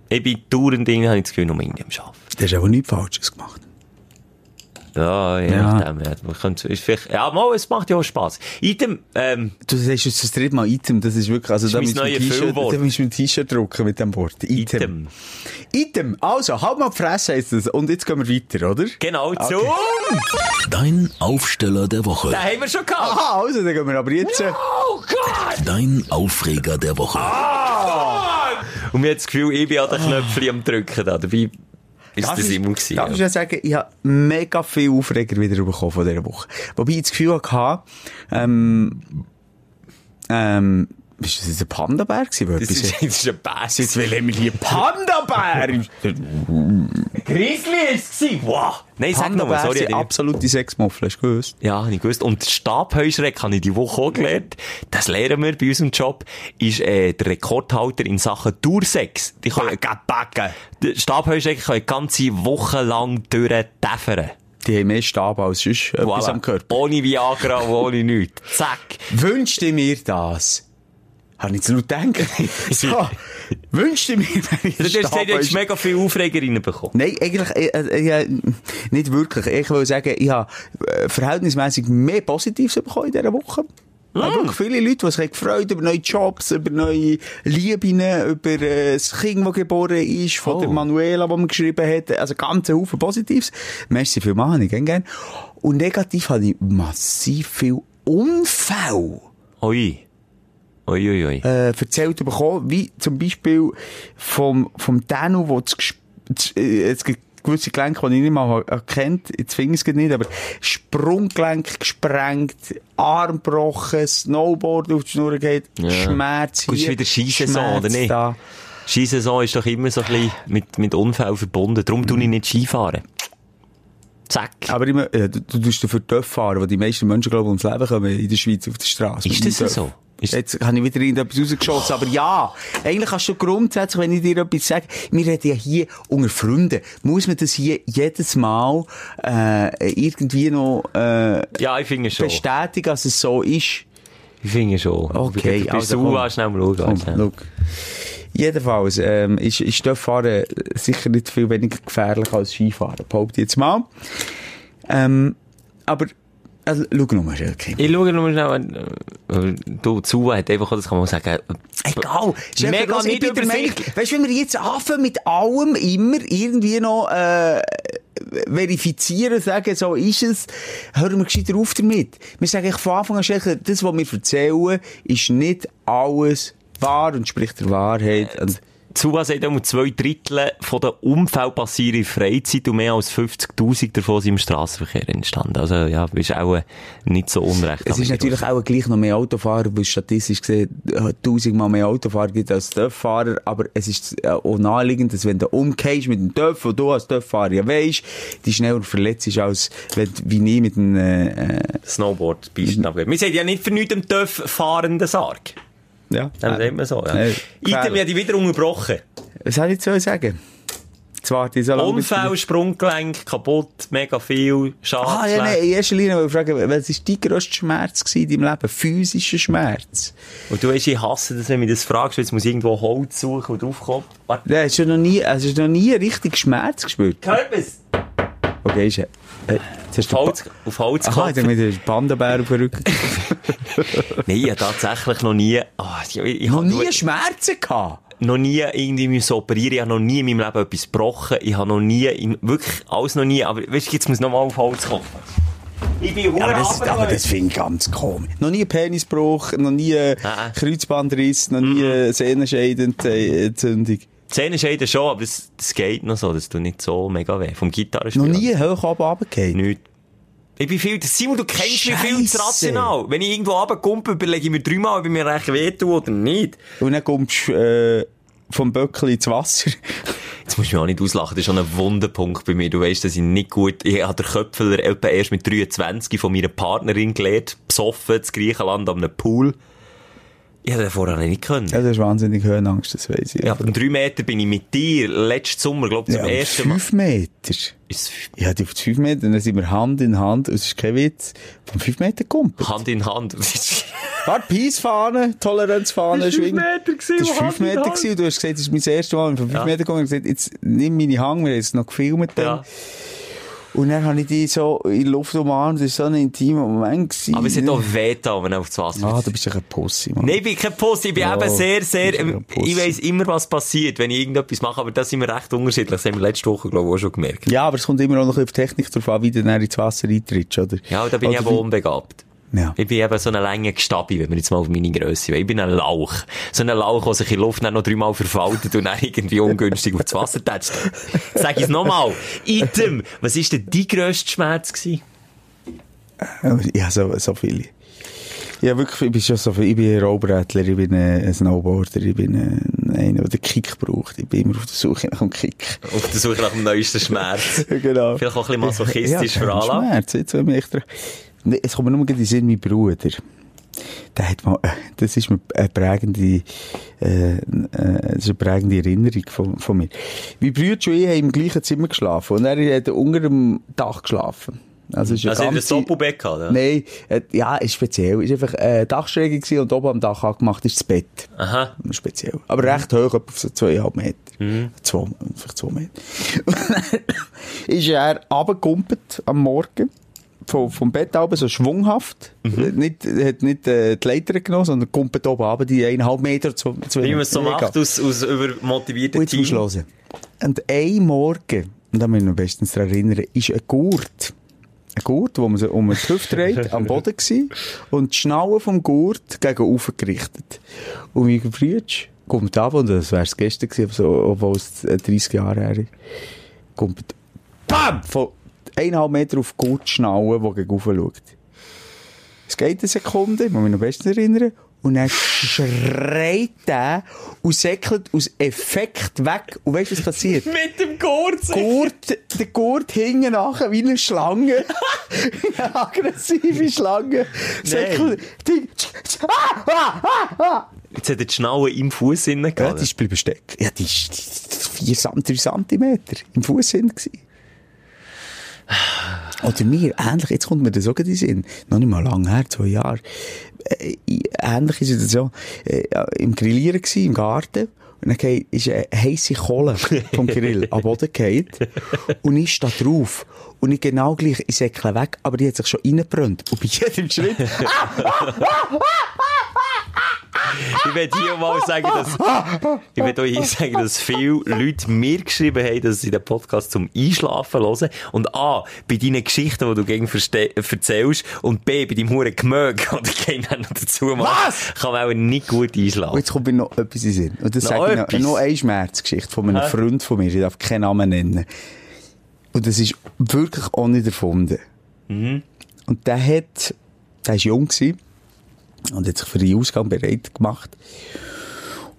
Ich bin dauernd irgendwie, habe ich das Gefühl, nur irgendwie am Arbeiten. Du hast aber nichts Falsches gemacht. Ja, je Ja. nachdem. Ja. Man könnte, ist vielleicht, ja, mal, es macht ja auch Spass. Item, ähm, Du sagst jetzt das dritte Mal Item, das ist wirklich, also da mein müssen wir ein neues T-Shirt, Füllwort. da müssen wir ein T-Shirt drucken mit dem Wort. Item. Item. Item. Also, halt mal die Fresse heisst das. Und jetzt gehen wir weiter, oder? Genau, zu. Dein Aufsteller der Woche. Den haben wir schon gehabt. Aha, also, dann gehen wir aber jetzt. äh, Oh Gott! Dein Aufreger der Woche. Und mir hat das Gefühl, ich bin an den Knöpfchen am drücken da. Dabei ist das ich- immer gewesen. Darf ich ja sagen, ich habe mega viel Aufreger wieder bekommen von dieser Woche. Wobei ich das Gefühl hatte, ähm, ähm, Ist das ein Panda-Bär gewesen? Das etwas- ist, das ist ein Bass. Jetzt will wir hier Panda-Bär! Grizzly ist es Wow. Nein, sag nochmal, sorry. sind ich- absolute Sexmuffel, hast du gewusst? Ja, habe ich gewusst. Und Stabheuschreck habe ich die Woche auch gelernt. Das lernen wir bei unserem Job. Ist äh, der Rekordhalter in Sachen Dursex. Die können, backen. der Stabheuschreck können ganze Woche lang durchtäfern. Die haben mehr Stab als sonst etwas Voilà. am Körper. Ohne Viagra ohne nichts. Zack. Wünschte mir das? Habe ich zu laut gedacht? so, wünschte mir, wenn ich Du hast mega viele Aufreger reinbekommen. Nein, eigentlich, äh, nicht wirklich. Ich will sagen, ich habe verhältnismäßig mehr Positives bekommen in dieser Woche. Ich habe wirklich viele Leute, die sich gefreut über neue Jobs, über neue Lieben, über äh, das Kind, das geboren ist, von Oh. der Manuela, die man geschrieben hat. Also ganz Haufen Positives. Merci viel Mann, ich. Und negativ habe ich massiv viel Unfälle Ui. Ui, ui, ui. äh, erzählt bekommen, wie zum Beispiel vom, vom Danu, wo das, das, äh, es gibt gewisse Gelenke, die ich nicht mal erkennt, jetzt finde ich es nicht, aber Sprunggelenk gesprengt, Arm gebrochen, Snowboard auf die Schnur geht, Ja. Schmerz hier, wieder Skisaison, oder nicht? Da. Skisaison ist doch immer so ein bisschen mit, mit Unfällen verbunden. Darum tue ich nicht Skifahren. Zack. Aber immer, äh, du, du tust dafür Töff fahren, wo die meisten Menschen, glaube ich, ums Leben kommen in der Schweiz auf der Straße. Ist das so? Ist- Jetzt habe ich wieder irgendetwas rausgeschossen. Aber ja, eigentlich kannst du grundsätzlich, wenn ich dir etwas sage, wir reden ja hier unter Freunden. Muss man das hier jedes Mal äh, irgendwie noch äh, Ja, ich finde schon. bestätigen, dass es so ist? Ich finde schon. Okay, Du bist also also, komm. schnell mal schauen. Komm, schau. Jedenfalls ähm, ist, ist Töfffahren sicher nicht viel weniger gefährlich als Skifahren, behaupte ich jetzt mal. Ähm, aber, also, schau nochmal, okay. Ich schaue nur schnell, äh, du, zu hat einfach, das kann man sagen, Egal. Stell dir Mega vor, ich nicht bin der Meinung. Weißt du, wenn wir jetzt anfangen mit allem immer irgendwie noch, äh, verifizieren, sagen, so ist es, hören wir gescheiter auf damit. Wir sagen eigentlich von Anfang an, Schelke, das, was wir erzählen, ist nicht alles wahr und spricht der Wahrheit. Und Zuwa sagt um zwei Drittel von den Unfällen passieren in Freizeit und mehr als 50.000 davon sind im Straßenverkehr entstanden. Also, ja, ist auch äh, nicht so unrecht. es ist natürlich auch gleich noch mehr Autofahrer, weil statistisch gesehen äh, tausendmal mehr Autofahrer gibt als Töfffahrer, aber es ist äh, auch naheliegend, dass wenn du umgehst mit dem Töff, und du als Töfffahrer ja weisst, die schneller verletzt ist, als wenn, du- wie ich mit einem, äh, Snowboard-Pisten. Wir sagen ja nicht für nichts im TÜV fahrenden Sarg. Ja. Dann sagt man so, ja. Äh, Item, ich habe dich wieder unterbrochen. Was soll ich jetzt sagen? Jetzt warte ich so Unfall, Sprunggelenk, kaputt, mega viel, Schaden. Ah, ja, nein, in erster Linie wollte ich fragen, was war dein grösster Schmerz in deinem Leben? Physischer Schmerz? Und du weißt, ich hasse das, wenn du mich das fragst, weil jetzt muss ich irgendwo Holz suchen und draufkommen. Warte. Ja, hast du noch nie, also hast du noch nie richtig Schmerz gespürt? Körpers! Okay, ist, äh, jetzt hast du Auf Holz, auf Holz Aha, ich mit dem Panda-Bär auf den Rücken. Nein, ich habe tatsächlich noch nie, ah, ich, ich, noch habe nie Schmerzen gehabt? noch nie irgendwie müssen operieren. Ich habe noch nie in meinem Leben etwas gebrochen. Ich habe noch nie, in, wirklich alles noch nie. Aber weißt du, jetzt muss ich nochmal auf Holz kommen. Ich bin Ja, aber das, aber das finde ich ganz komisch. Noch nie Penisbruch, noch nie äh, Ah. Kreuzbandriss, noch nie äh, Sehnenscheidentzündung. Zähne scheiden schon, aber das, das geht noch so. Das tut nicht so mega weh. Vom Noch Gitarrespielen. nie hoch oben runtergefallen. Nicht. Ich bin viel, Simon, du kennst mich viel zu Scheisse. rational. Wenn ich irgendwo runterkomme, überlege ich mir dreimal, ob ich mir recht wehtue oder nicht. Und dann kommst du äh, vom Böckli ins Wasser. Jetzt musst du mich auch nicht auslachen, das ist schon ein Wunderpunkt bei mir. Du weißt, dass ich nicht gut, ich habe den Köpfeler etwa erst mit 23 von meiner Partnerin gelernt, besoffen, in Griechenland an einem Pool. Ich hätte vorher nicht können. Ja, das ist wahnsinnig Höhenangst, das weiss ich. Ja, um drei Meter bin ich mit dir letzten Sommer, glaube ich, zum Ja, ersten Mal. fünf Meter. Ist Ja, die auf fünf Meter, dann sind wir Hand in Hand, und es ist kein Witz, vom fünf Meter kumpelt. Hand in Hand. Warte, Peace-Fahne, Toleranzfahne, fünf schwingen. Das ist fünf Hand Meter Hand. gewesen, und du hast gesagt, das ist mein erstes Mal, und von fünf Ja. Meter gekommen, und gesagt, jetzt nimm meine Hang, wir haben es noch gefilmt dann. ja. Und dann habe ich die so in die Luft umarmt, das war so ein intimer Moment gewesen. Aber es hat auch weh da, wenn du aufs Wasser Ah, du bist doch ein Pussy, Mann. Nein, ich bin kein Pussy, ich bin Ja, eben sehr, sehr, ähm, ich weiss immer, was passiert, wenn ich irgendetwas mache, aber da sind wir recht unterschiedlich. Das haben wir letzte Woche, glaube ich, auch schon gemerkt. Ja, aber es kommt immer auch noch ein bisschen auf die Technik drauf an, wie du dann ins Wasser eintrittst, oder? Ja, und da bin ich Oder eben wie- unbegabt. Ja. Ich bin eben so eine Länge Gestabi, wenn wir jetzt mal auf meine Grösse wollen. Ich bin ein Lauch. So ein Lauch, der sich in Luft noch dreimal verfaltet und dann irgendwie ungünstig aufs Wasser tätscht. Sag ich es nochmal. Item, was war denn dein grösster Schmerz gewesen? Ja, so, so viele. Ja, wirklich, ich bin schon so viel, ich bin ein Rollbrettler, ich bin ein Snowboarder, ich bin ein, einer, der Kick braucht. Ich bin immer auf der Suche nach dem Kick. Auf der Suche nach dem neuesten Schmerz. genau. Vielleicht auch ein bisschen masochistisch ja, für alle. Schmerz, jetzt, wenn mich Jetzt kommt mir nur in den Sinn, mein Bruder. Der hat mal, äh, das ist eine prägende, äh, äh, das ist eine prägende Erinnerung von, von mir. Mein Bruder und ich haben im gleichen Zimmer geschlafen und er hat unter dem Dach geschlafen. Also, ist Also in der ganze- Doppelbett gehabt, ja? Nein, äh, ja, ist speziell. Ist einfach äh, Dachschräge und oben am Dach angemacht ist das Bett. Aha. Speziell. Aber recht hoch, etwa auf so zweieinhalb Meter. Zwei, vielleicht zwei Meter. Ist er runtergekumpelt am Morgen. Vom, vom Bett oben so schwunghaft. Nicht, hat nicht äh, die Leiter genommen, sondern kumpelt oben runter, die eineinhalb Meter, zwei, zwei Wie man es so macht, aus, aus übermotivierten Und Team. hören. Und ein Morgen, und da muss ich mich bestens daran erinnern, ist ein Gurt, ein Gurt, wo man so um die Hüfte dreht, am Boden gsi und die Schnalle vom Gurt gegen oben gerichtet. Und mein Bruder kommt ab, und das wär's gestern gewesen, aber so, obwohl es äh, 30 Jahre her ist, kommt BAM! Von eineinhalb Meter auf die Gurtschnalle, die gegen oben schaut. Es geht eine Sekunde, ich muss mich noch bestens erinnern. Und dann schreit er und säckelt aus Effekt weg. Und weißt du, was passiert? Mit dem Gurt! Gurt, der Gurt hinten nachher wie eine Schlange. Eine aggressive Schlange. Säckelt. Die, ah, ah, ah, ah. Jetzt hat er die Schnalle im Fuß innen Ja, gehabt. die ist bleiben stecken. Ja, die ist 4 cm im Fuß hin gewesen. Oder mir, ähnlich, jetzt kommt mir das auch in Sinn. Noch nicht mal lang her, zwei Jahre. Äh, ähnliche Situation. Äh, Im Grillieren gsi, im Garten. Und dann geht- ist eine heisse Kohle vom Grill am Boden gefallen. Und ich stehe drauf. Und ich genau gleich, ich säckle weg, aber die hat sich schon reingebrannt. Und bei jedem Schritt, Ich will hier mal sagen, dass, ich auch hier sagen, dass viele Leute mir geschrieben haben, dass sie den Podcast zum Einschlafen hören. Und A, bei deinen Geschichten, die du gegen erzählst, und B, bei deinem Huren Gemög, oder keinen noch dazu machen, Was? kann man auch nicht gut Und einschlafen. jetzt kommt mir noch etwas in Sinn. Und das sage ich noch, noch eine Schmerzgeschichte von einem Hä? Freund von mir. Ich darf keinen Namen nennen. Und das ist wirklich auch nicht erfunden. Mhm. Und der hat, der war jung gewesen und hat sich für den Ausgang bereit gemacht.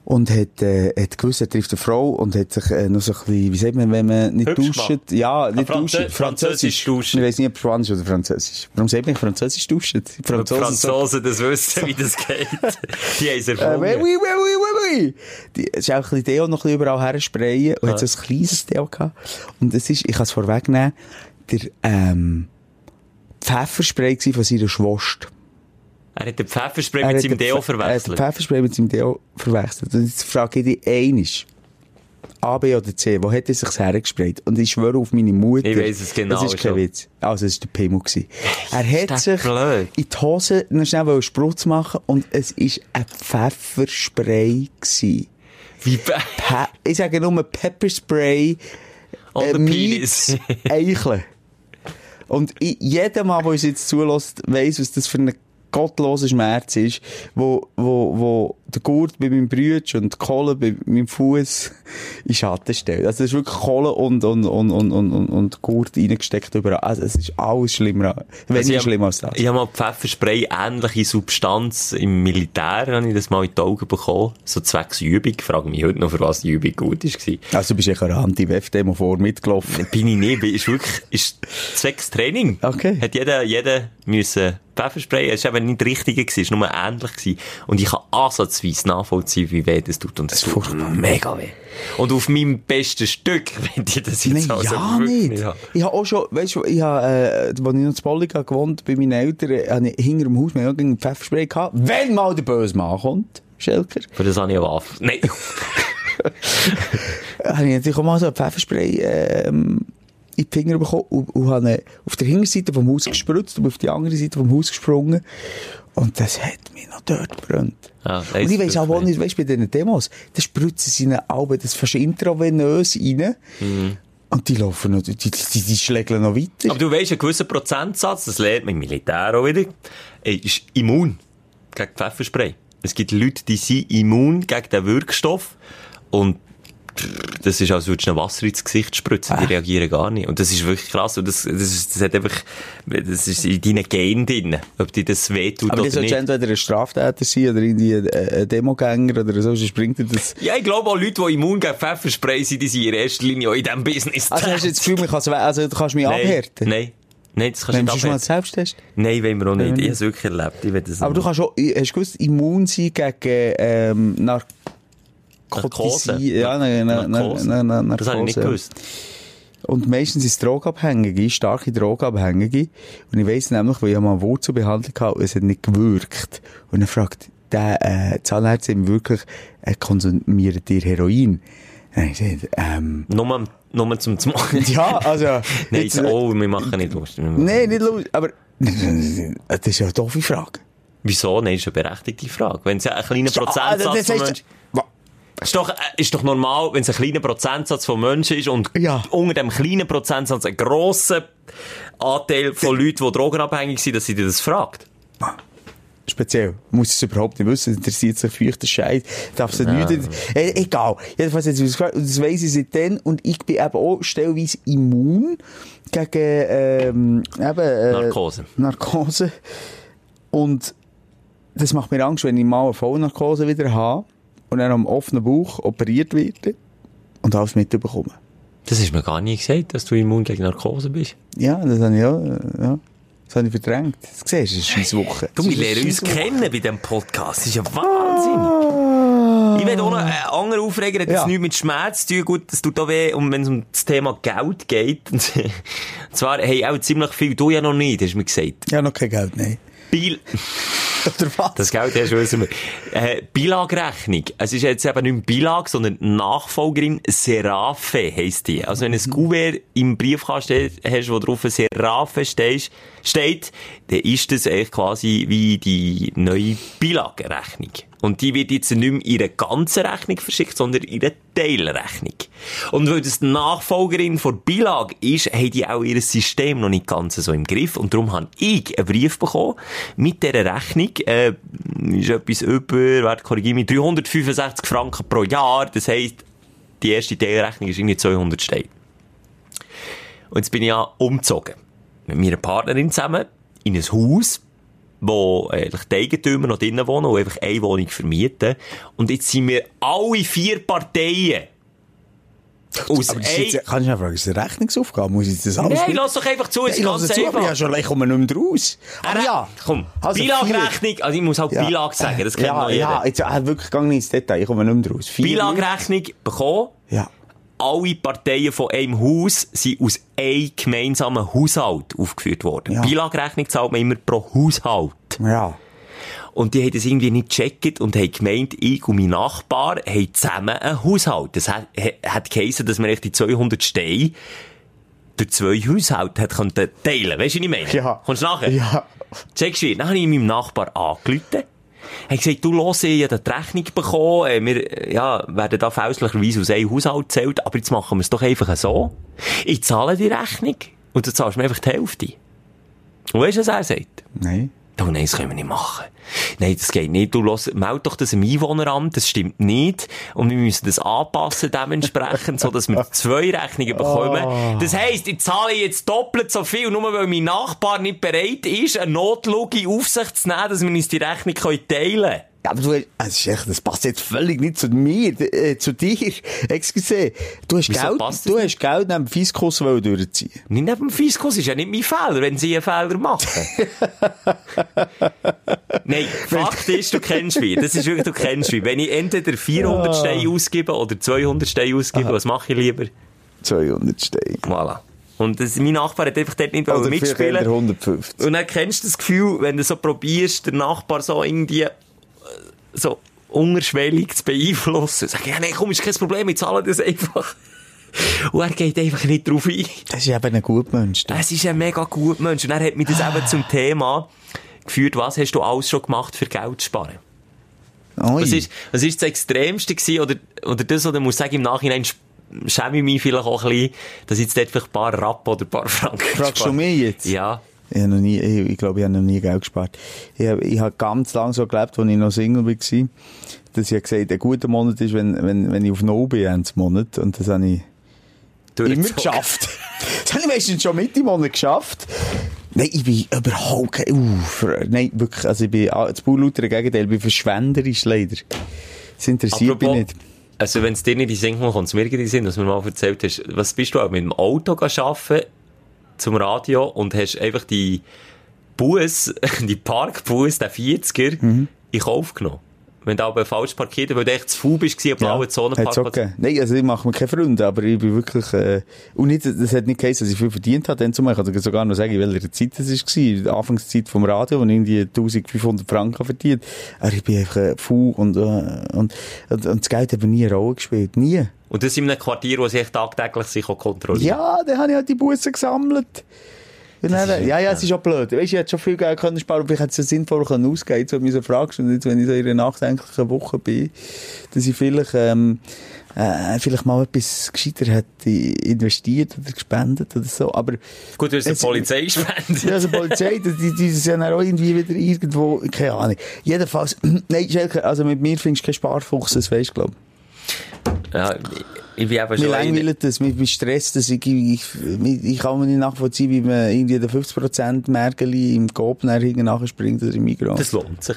Und hat, äh, hat gewusst, er trifft eine Frau und hat sich äh, noch so ein bisschen, wie sagt man, wenn man nicht Hübsch duscht? gemacht. Ja, nicht Franzö- duschen. Französisch duschen. Ich weiß nicht, ob Spanisch oder Französisch. Warum sagt man Französisch duschen? Die Franzosen Franzosen, das wissen, wie das geht. Die haben es Äh, erfunden. oui, oui, oui, oui, oui, oui. Die, es ist auch ein bisschen Deo noch ein bisschen überall her sprayen und Ja. hat so ein kleines Deo gehabt. Und es ist, ich kann es vorwegnehmen, der, ähm, Pfefferspray von seiner Schwester. Er hat den Pfefferspray Er mit seinem Deo Pfe- Er hat den verwechselt. Pfefferspray mit seinem Deo verwechselt. Und jetzt frage ich dich einisch. A, B oder C, wo hat er sich hergesprayt? Und ich schwöre auf meine Mutter. Ich weiss es genau Das ist kein schon. Witz. Also, es war der Pimmel. gewesen. Er hat sich blöd? in die Hose noch schnell einen Sprutz machen und es war ein Pfefferspray. Gewesen. Wie Pe ich sage nur Pepperspray. On äh, the penis. Eicheln. Und jeder Mann, der uns jetzt zulässt, weiss, was das für ein gottloser Schmerz ist, wo, wo, wo der Gurt bei meinem Brütsch und die Kohle bei meinem Fuß in Schatten stellt. Also es ist wirklich Kohle und, und, und, und, und, und, und Gurt reingesteckt überall. Also es ist alles schlimmer, weniger Also ich hab- schlimm als das. Ich habe mal Pfefferspray, ähnliche Substanz im Militär, habe ich das mal in die Augen bekommen. So zwecks Übung. Ich frage mich heute noch, für was die Übung gut war. Also du bist ja Anti-WEF-Demo vor mitgelaufen. Bin ich nicht, ist wirklich, ist zwecks Training. Okay. Hat jeder, jeder müssen Pfefferspray, es war eben nicht richtig gewesen, es war nur ähnlich gewesen. Und ich kann ansatzweise nachvollziehen, wie weh das tut. Und das, tut mega weh. Und auf meinem besten Stück, wenn die das jetzt Nein, also ja nicht. haben. Ich habe auch schon, weißt du, ich habe, äh, als ich noch in Bolliga gewohnt bei meinen Eltern, habe ich hinter dem Haus mir auch einen Pfefferspray gehabt. Wenn mal der böse Mann kommt, Schelker, Für das habe ich eine Waffe. Nein. habe ich natürlich auch mal so ein Pfefferspray, ähm, in die Finger bekommen und, und habe auf der Hinterseite vom Haus gespritzt und auf die andere Seite vom Haus gesprungen. Und das hat mich noch dort gebrannt. Das und ich weiss auch nicht, weißt bei diesen Demos, da spritzen sie ihnen alle das fast intravenös rein. Und die laufen noch, die, die, die, die schlägeln noch weiter. Aber du weißt, ein gewisser Prozentsatz, das lernt man im Militär auch wieder, äh, ist immun gegen Pfefferspray. Es gibt Leute, die sind immun gegen den Wirkstoff und das ist, als würdest du Wasser ins Gesicht spritzen, die reagieren gar nicht. Und das ist wirklich krass. Und das, das, ist, das hat einfach, das ist in deinen Genen drin, ob dir das wehtut Aber oder die sollst nicht. entweder ein Straftäter sein oder irgendwie ein, ein Demogänger oder so, sonst bringt dir das... Ja, ich glaube auch Leute, die immun gegen Pfefferspray sind, die sind in erster Linie auch in diesem Business. Also hast du jetzt das Gefühl, kann, also, du kannst mich Nein, abhärten? nein. Nein, das kannst du Nimmst nicht du mal. Selbsttest? Nein, wollen wir auch nicht. Ich habe es wirklich erlebt. Ich will das Aber du nicht. kannst auch, hast du gewusst, immun sein gegen ähm, Narkose? Narkose? Ja, na, na, Narkose? na, na, Narkose. Das habe ich nicht gewusst. Und meistens sind es Drogenabhängige, starke Drogenabhängige. Und ich weiss nämlich, weil ich mal eine Wurzelbehandlung hatte, es hat nicht gewirkt. Und dann fragt der äh, Zahnarzt wirklich, äh, konsumiert ihr Heroin? Habe ich gesagt, ähm, Nur, nur zum zu machen. ja, also... Nein, jetzt, so, oh, wir machen nicht Lust. Nein, nicht lustig, aber... Das ist ja eine doofe Frage. Wieso? Nein, ist eine berechtigte Frage. Wenn es ja einen kleinen Ja, Prozentsatz das heißt-. Ist doch, äh, ist doch normal, wenn es ein kleiner Prozentsatz von Menschen ist und Ja. unter dem kleinen Prozentsatz ein grosser Anteil von Leuten, die drogenabhängig sind, dass sie dir das fragt. Speziell. Muss es überhaupt nicht wissen. Interessiert sich für euch der Scheiß. Darf es nicht. Äh, egal. Jedenfalls sie gefragt. Und das weiss ich seitdem. Und ich bin eben auch stellweise immun gegen, ähm, eben, äh, Narkose. Narkose. Und das macht mir Angst, wenn ich mal eine Vollnarkose wieder habe und dann am offenen Bauch operiert werde und alles mitbekomme. Das ist mir gar nie gesagt, dass du immun gegen Narkose bist. Ja, das habe ich ja, ja. Das habe ich verdrängt. Das siehst du, das ist eine Woche. Du, wir lernen uns kennen bei diesem Podcast. Das ist ja Wahnsinn. Ich will auch noch einen anderen Aufreger, hat Ja. das nichts mit Schmerz zu tun. Gut, das tut auch weh, und wenn es um das Thema Geld geht. Und zwar, hey, auch ziemlich viel, du ja noch nicht, hast du mir gesagt. Ja, noch kein Geld, nein. Bil Oder was? das Geld hast du wissen wir. Äh, Bilagrechnung. Es ist jetzt eben nicht Bilag, sondern Nachfolgerin Serafe heisst die. Also wenn ein Kuvert im Briefkasten hast, wo drauf Serafe steht, steht, dann ist das eigentlich quasi wie die neue Bilagrechnung. Und die wird jetzt nicht mehr in einer ganzen Rechnung verschickt, sondern einer Teilrechnung. Und weil das die Nachfolgerin von Bilag ist, haben die auch ihr System noch nicht ganz so im Griff. Und darum habe ich einen Brief bekommen mit dieser Rechnung. Äh, ist etwas über, warte, korrigiere mich, 365 Franken pro Jahr. Das heisst, die erste Teilrechnung ist irgendwie 200 Steine. Und jetzt bin ich ja umgezogen. Mit meiner Partnerin zusammen in ein Haus, wo eigentlich die Eigentümer noch drinnen wohnen und einfach eine Wohnung vermieten. Und jetzt sind wir alle vier Parteien aus Aber das jetzt, kann ich mal fragen, ist das eine Rechnungsaufgabe? Muss ich das alles Nein, mit- lass doch einfach zu, es ich ist ganz zu, aber einfach. ja, schon, ich komme nicht mehr raus. Aber Ah, ja. Komm, Also Bilagrechnung, also ich muss halt Ja. Bilag sagen, das kennt ja, noch jeder. Ja, jetzt äh, wirklich gar nicht ins Detail, ich komme nicht mehr raus. Bilagrechnung bekommen, Ja. Alle Parteien von einem Haus sind aus einem gemeinsamen Haushalt aufgeführt worden. Ja. Bilagrechnung zahlt man immer pro Haushalt. Ja. Und die haben das irgendwie nicht gecheckt und haben gemeint, ich und mein Nachbar haben zusammen einen Haushalt. Das hat, hat geheissen, dass man echt die 200 Steine durch zwei Haushalte hat können teilen. Weißt du, was ich meine? Ja. Kommst du nachher? Ja. Checkst du, dann habe ich meinem Nachbar angerufen. Hat gesagt, du los, ich habe die Rechnung bekommen, wir, ja, werden da fälschlicherweise aus einem Haushalt gezählt, aber jetzt machen wir es doch einfach so. Ich zahle die Rechnung und du zahlst mir einfach die Hälfte. Und weißt du, was er sagt? Nein. Oh nein, das können wir nicht machen. Nein, das geht nicht. Du los, meld doch das im Einwohneramt, das stimmt nicht. Und wir müssen das anpassen dementsprechend, so dass wir zwei Rechnungen bekommen. Das heisst, ich zahle jetzt doppelt so viel, nur weil mein Nachbar nicht bereit ist, eine Notluge auf sich zu nehmen, dass wir uns die Rechnung teilen können. Ja, aber du, ist echt, das passt jetzt völlig nicht zu mir, äh, zu dir. Excuse. Du hast Wieso Geld, du hast Geld neben dem Fiskus wollen durchziehen. Nicht neben dem Fiskus, ist ja nicht mein Fehler, wenn sie einen Fehler machen. Nein, Fakt ist, du kennst mich. Das ist wirklich, du kennst mich. Wenn ich entweder 400 Steine ausgebe oder 200 Steine ausgebe, was mache ich lieber? 200 Steine. Voilà. Und das, mein Nachbar hat einfach dort nicht Oder mitspielen. 150. Und dann kennst du das Gefühl, wenn du so probierst, den Nachbar so irgendwie, so unterschwellig zu beeinflussen. Sag, ja, nee, komm, ist kein Problem, ich zahle das einfach. Und er geht einfach nicht drauf ein. Das ist eben ein guter Mensch. Es ist ein mega guter Mensch. Und er hat mich das eben zum Thema geführt, was hast du alles schon gemacht für Geld zu sparen? Ui. Was ist, was ist das Extremste gewesen, oder, oder das, oder muss sagen, im Nachhinein sch- schäme ich mich vielleicht auch ein bisschen, dass ich jetzt dort vielleicht ein paar Rappen oder ein paar Franken Fragst du mich jetzt? Ja. Ich habe noch nie, ich, ich glaube, ich habe noch nie Geld gespart. Ich habe, ich habe ganz lange so gelebt, als ich noch Single war, dass ich gesagt ein guter Monat ist, wenn, wenn, wenn ich auf Null bin, Ende Monat. Und das habe ich immer geschafft. Das habe ich meistens schon Mitte Monat geschafft. Nein, ich bin überhaupt kein, uff, nein, wirklich, also ich bin, ah, das Bullautere Gegenteil, ich bin verschwenderisch leider. Das interessiert mich nicht. Also, wenn es dir nicht in den Sinn kommt, kommt es mir in den Sinn, was du mir mal erzählt hast. Was bist du auch mit dem Auto arbeiten zum Radio und hast einfach die Bus, die Parkbus, den 40er, Mhm. in Kauf genommen? Wenn du aber falsch parkiert weil du echt zu faul bist, gewesen, blaue Zone hat's auch gegeben. Nein, also ich mache mir keine Freunde, aber ich bin wirklich, äh, und nicht, das hat nicht geheißen, dass ich viel verdient habe, dann zumal, ich kann sogar noch sagen, in welcher Zeit das war, der Anfangszeit vom Radio, wo ich irgendwie 1500 Franken verdient Aber ich bin einfach äh, faul und, äh, und, und, und das Geld hat mir nie eine Rolle gespielt. Nie. Und das in einem Quartier, wo sie echt tagtäglich sich kontrollieren. Ja, dann habe ich halt die Bussen gesammelt. Und dann, ja, ja, es ist auch blöd. Weißt du, ich hätte schon viel Geld können sparen, aber ich hätte es ja sinnvoll können ausgeben Jetzt, wenn du mich so fragst, und jetzt, wenn ich so in einer nachdenklichen Woche bin, dass ich vielleicht, ähm, äh, vielleicht mal etwas gescheiter hätte investiert oder gespendet oder so. Aber, Gut, du hast Es- Polizei gespendet. ja, also Polizei, die, die, sind ja auch irgendwie wieder irgendwo, keine Ahnung. Jedenfalls, nein, Schelke, also mit mir findest du keinen Sparfuchs, das weisst du, glaub ich. Ja, ich bin eben Mir schon langweilt das, mich stresst das. Ich, ich, ich, ich kann mir nicht nachvollziehen, wie man irgendwie den 50% Märgeli im Coop nachher nachspringt oder im Migros. Das lohnt sich.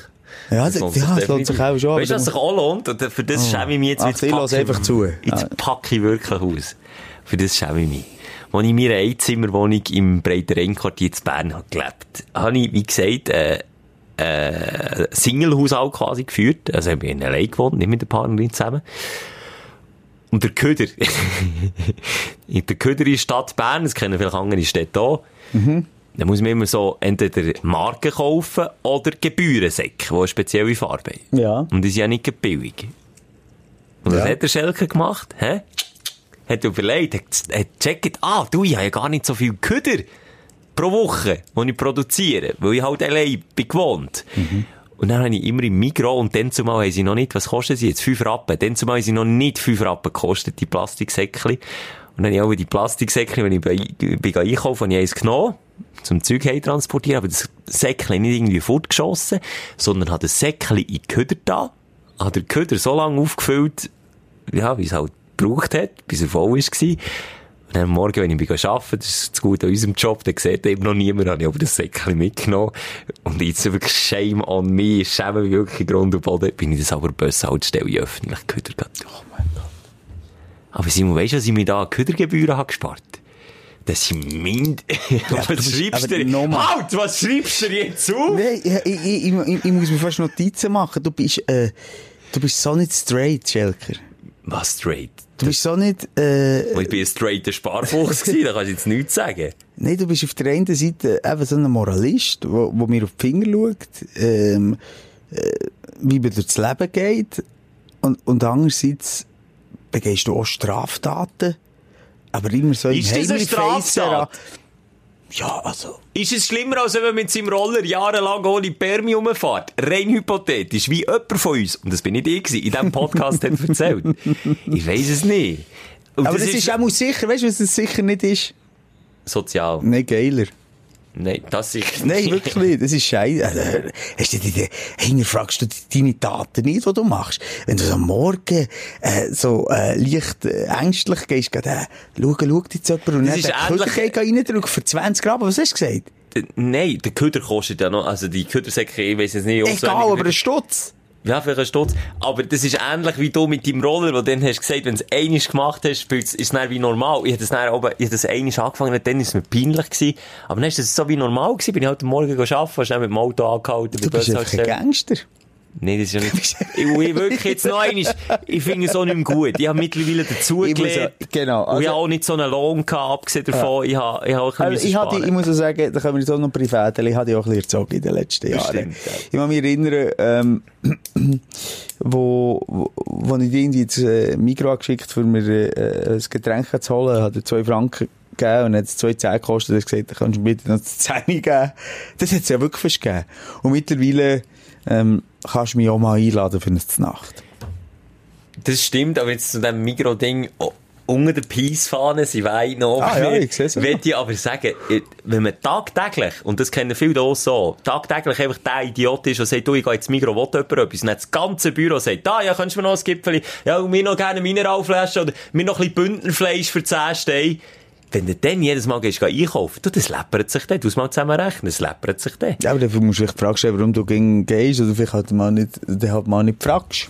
ja, das, ja, das lohnt sich auch schon. Weißt du, was sich auch lohnt? Und für das Oh. schäme ich mich jetzt. Ach, jetzt ich lasse packe- einfach zu. Jetzt Ah. packe ich wirklich aus. Für das schäme ich mich. Als ich in meiner Einzimmerwohnung im Breiterenquartier zu Bern habe gelebt habe, ich, wie gesagt, äh, äh, Single-Haushalt quasi geführt. Also, ich bin allein gewohnt, nicht mit der Partnerin zusammen. Und der Köder, in der Köder in der Stadt Bern, das kennen vielleicht andere Städte auch, da muss man immer so entweder Marken kaufen oder Gebührensäcke, die eine spezielle Farbe haben. Ja. Und die sind ja nicht billig. Und was Ja. hat der Schelke gemacht? Hä? Hat überlegt, hat, hat gecheckt, ah, du, ich habe ja gar nicht so viel Köder pro Woche, die ich produziere, weil ich halt allein bin gewohnt. Und dann habe ich immer im Migros und dann zumal haben sie noch nicht, was kosten sie jetzt? 5 Rappen. Dann zumal haben sie noch nicht 5 Rappen gekostet, die Plastiksäckchen. Und dann habe ich auch die Plastiksäckchen, wenn ich bei, bin einkaufen, habe ich eins genommen, zum Zeug transportieren, aber das Säckchen nicht irgendwie fortgeschossen, sondern habe das Säckchen in die Köder da, habe den Köder so lange aufgefüllt, ja, wie es halt gebraucht hat, bis er voll war. Und dann am Morgen, wenn ich bin arbeiten, das ist das Gute an unserem Job, dann sieht eben noch niemand, habe ich aber das Säckchen mitgenommen. Und jetzt wirklich shame on me, ich schäme mich wirklich Grund und Boden, bin ich das aber böse als Stelle öffentlich gehabt. Oh mein Gott. Aber Simon, weisst du, was ich mir da Ködergebühren habe gespart? Das sind mind... was du bist- schreibst du? nochmal. Halt, was schreibst du jetzt auf? Nein, ich, ich, ich, ich, ich muss mir fast Notizen machen. Du bist, äh, du bist so nicht straight, Schelker. Was straight? Du bist so nicht, äh, Ich bin ein straighter Sparfuchs gewesen, da kannst du jetzt nichts sagen. Nein, du bist auf der einen Seite eben so ein Moralist, wo, wo mir auf die Finger schaut, ähm, äh, wie man durchs Leben geht. Und, und andererseits begehst du auch Straftaten. Aber immer so im Ist das eine Straftat? Ja, also. Ist es schlimmer, als wenn man mit seinem Roller jahrelang ohne Permi rumfährt? Rein hypothetisch, wie jemand von uns, und das bin nicht ich gewesen, in diesem Podcast hat erzählt. Ich weiss es nicht. Und Aber das, ist auch mal sicher, weißt du, was das sicher nicht ist? sozial. Nein, geiler. Nein, das sicher Nein, wirklich nicht. Das ist scheiße. Also, hast du die, hinterfragst du deine Taten nicht, die du machst? Wenn du so am Morgen äh, so äh, leicht äh, ängstlich gehst, gehst äh, schau, schau jetzt jemand und Das dann ist ähnlich- Köder reindrücken für 20 Gramm. Was hast du gesagt? Nein, der Köder kostet ja noch, also die Ködersäcke, ich weiss es nicht. Egal, aber ein Stutz. Ja, vielleicht ein Stutz. Aber das ist ähnlich wie du mit deinem Roller, wo du dann hast gesagt, wenn du es einmal gemacht hast, ist es dann wie normal. Ich hätte es dann oben, ich hätte das einmal angefangen, dann ist es mir peinlich gewesen. Aber dann ist es so wie normal gewesen. Bin ich heute Morgen arbeiten, hast dann mit dem Auto angehalten. Du bist einfach ein. Gangster. Nein, das ist ja nicht. ich, ich wirklich jetzt noch einmal, ich finde es auch nicht mehr gut. Ich habe mittlerweile muss dazugelernt. ja- genau, Und ich also- habe auch nicht so einen Lohn gehabt, abgesehen davon. Ich habe, ich habe auch ein Also bisschen ich, hatte, ich muss auch sagen, da können wir jetzt auch noch privat, ich habe dich auch ein bisschen erzogen in den letzten Jahren. stimmt, ja. Ich kann mich erinnern, ähm, wo, wo, wo ich irgendwie ins äh, Migros geschickt für mir äh, ein Getränk zu holen, hat er zwei Franken gegeben und hat es zwei Zehn gekostet, er hat gesagt, kannst du mir bitte noch das Zehn geben. Das hat es ja wirklich fast gegeben. Und mittlerweile ähm, kannst du mich auch mal einladen für eine Nacht. Das stimmt, aber jetzt zu dem Migro-Ding, oh, unter der Peace-Fahne sind Weine noch. Ah, ja, ich seh's auch. Möchte ich aber sagen, wenn man tagtäglich, und das kennen viele auch so, tagtäglich einfach der Idiot ist, der sagt, du, ich gehe ins Migros, will jemand etwas, und dann das ganze Büro sagt, da, ja, könntest du mir noch ein Gipfel, ja, und mir noch gerne Mineralflasche, oder mir noch ein bisschen Bündnerfleisch für 10 Steine. Wenn du dann jedes Mal gehst, geh einkaufen, du, das läppert sich dann, du musst mal zusammen rechnen, das läppert sich dann. Ja, aber dafür musst du dich die Frage stellen, warum du gehst, oder vielleicht halt mal nicht, dann halt mal nicht fragst.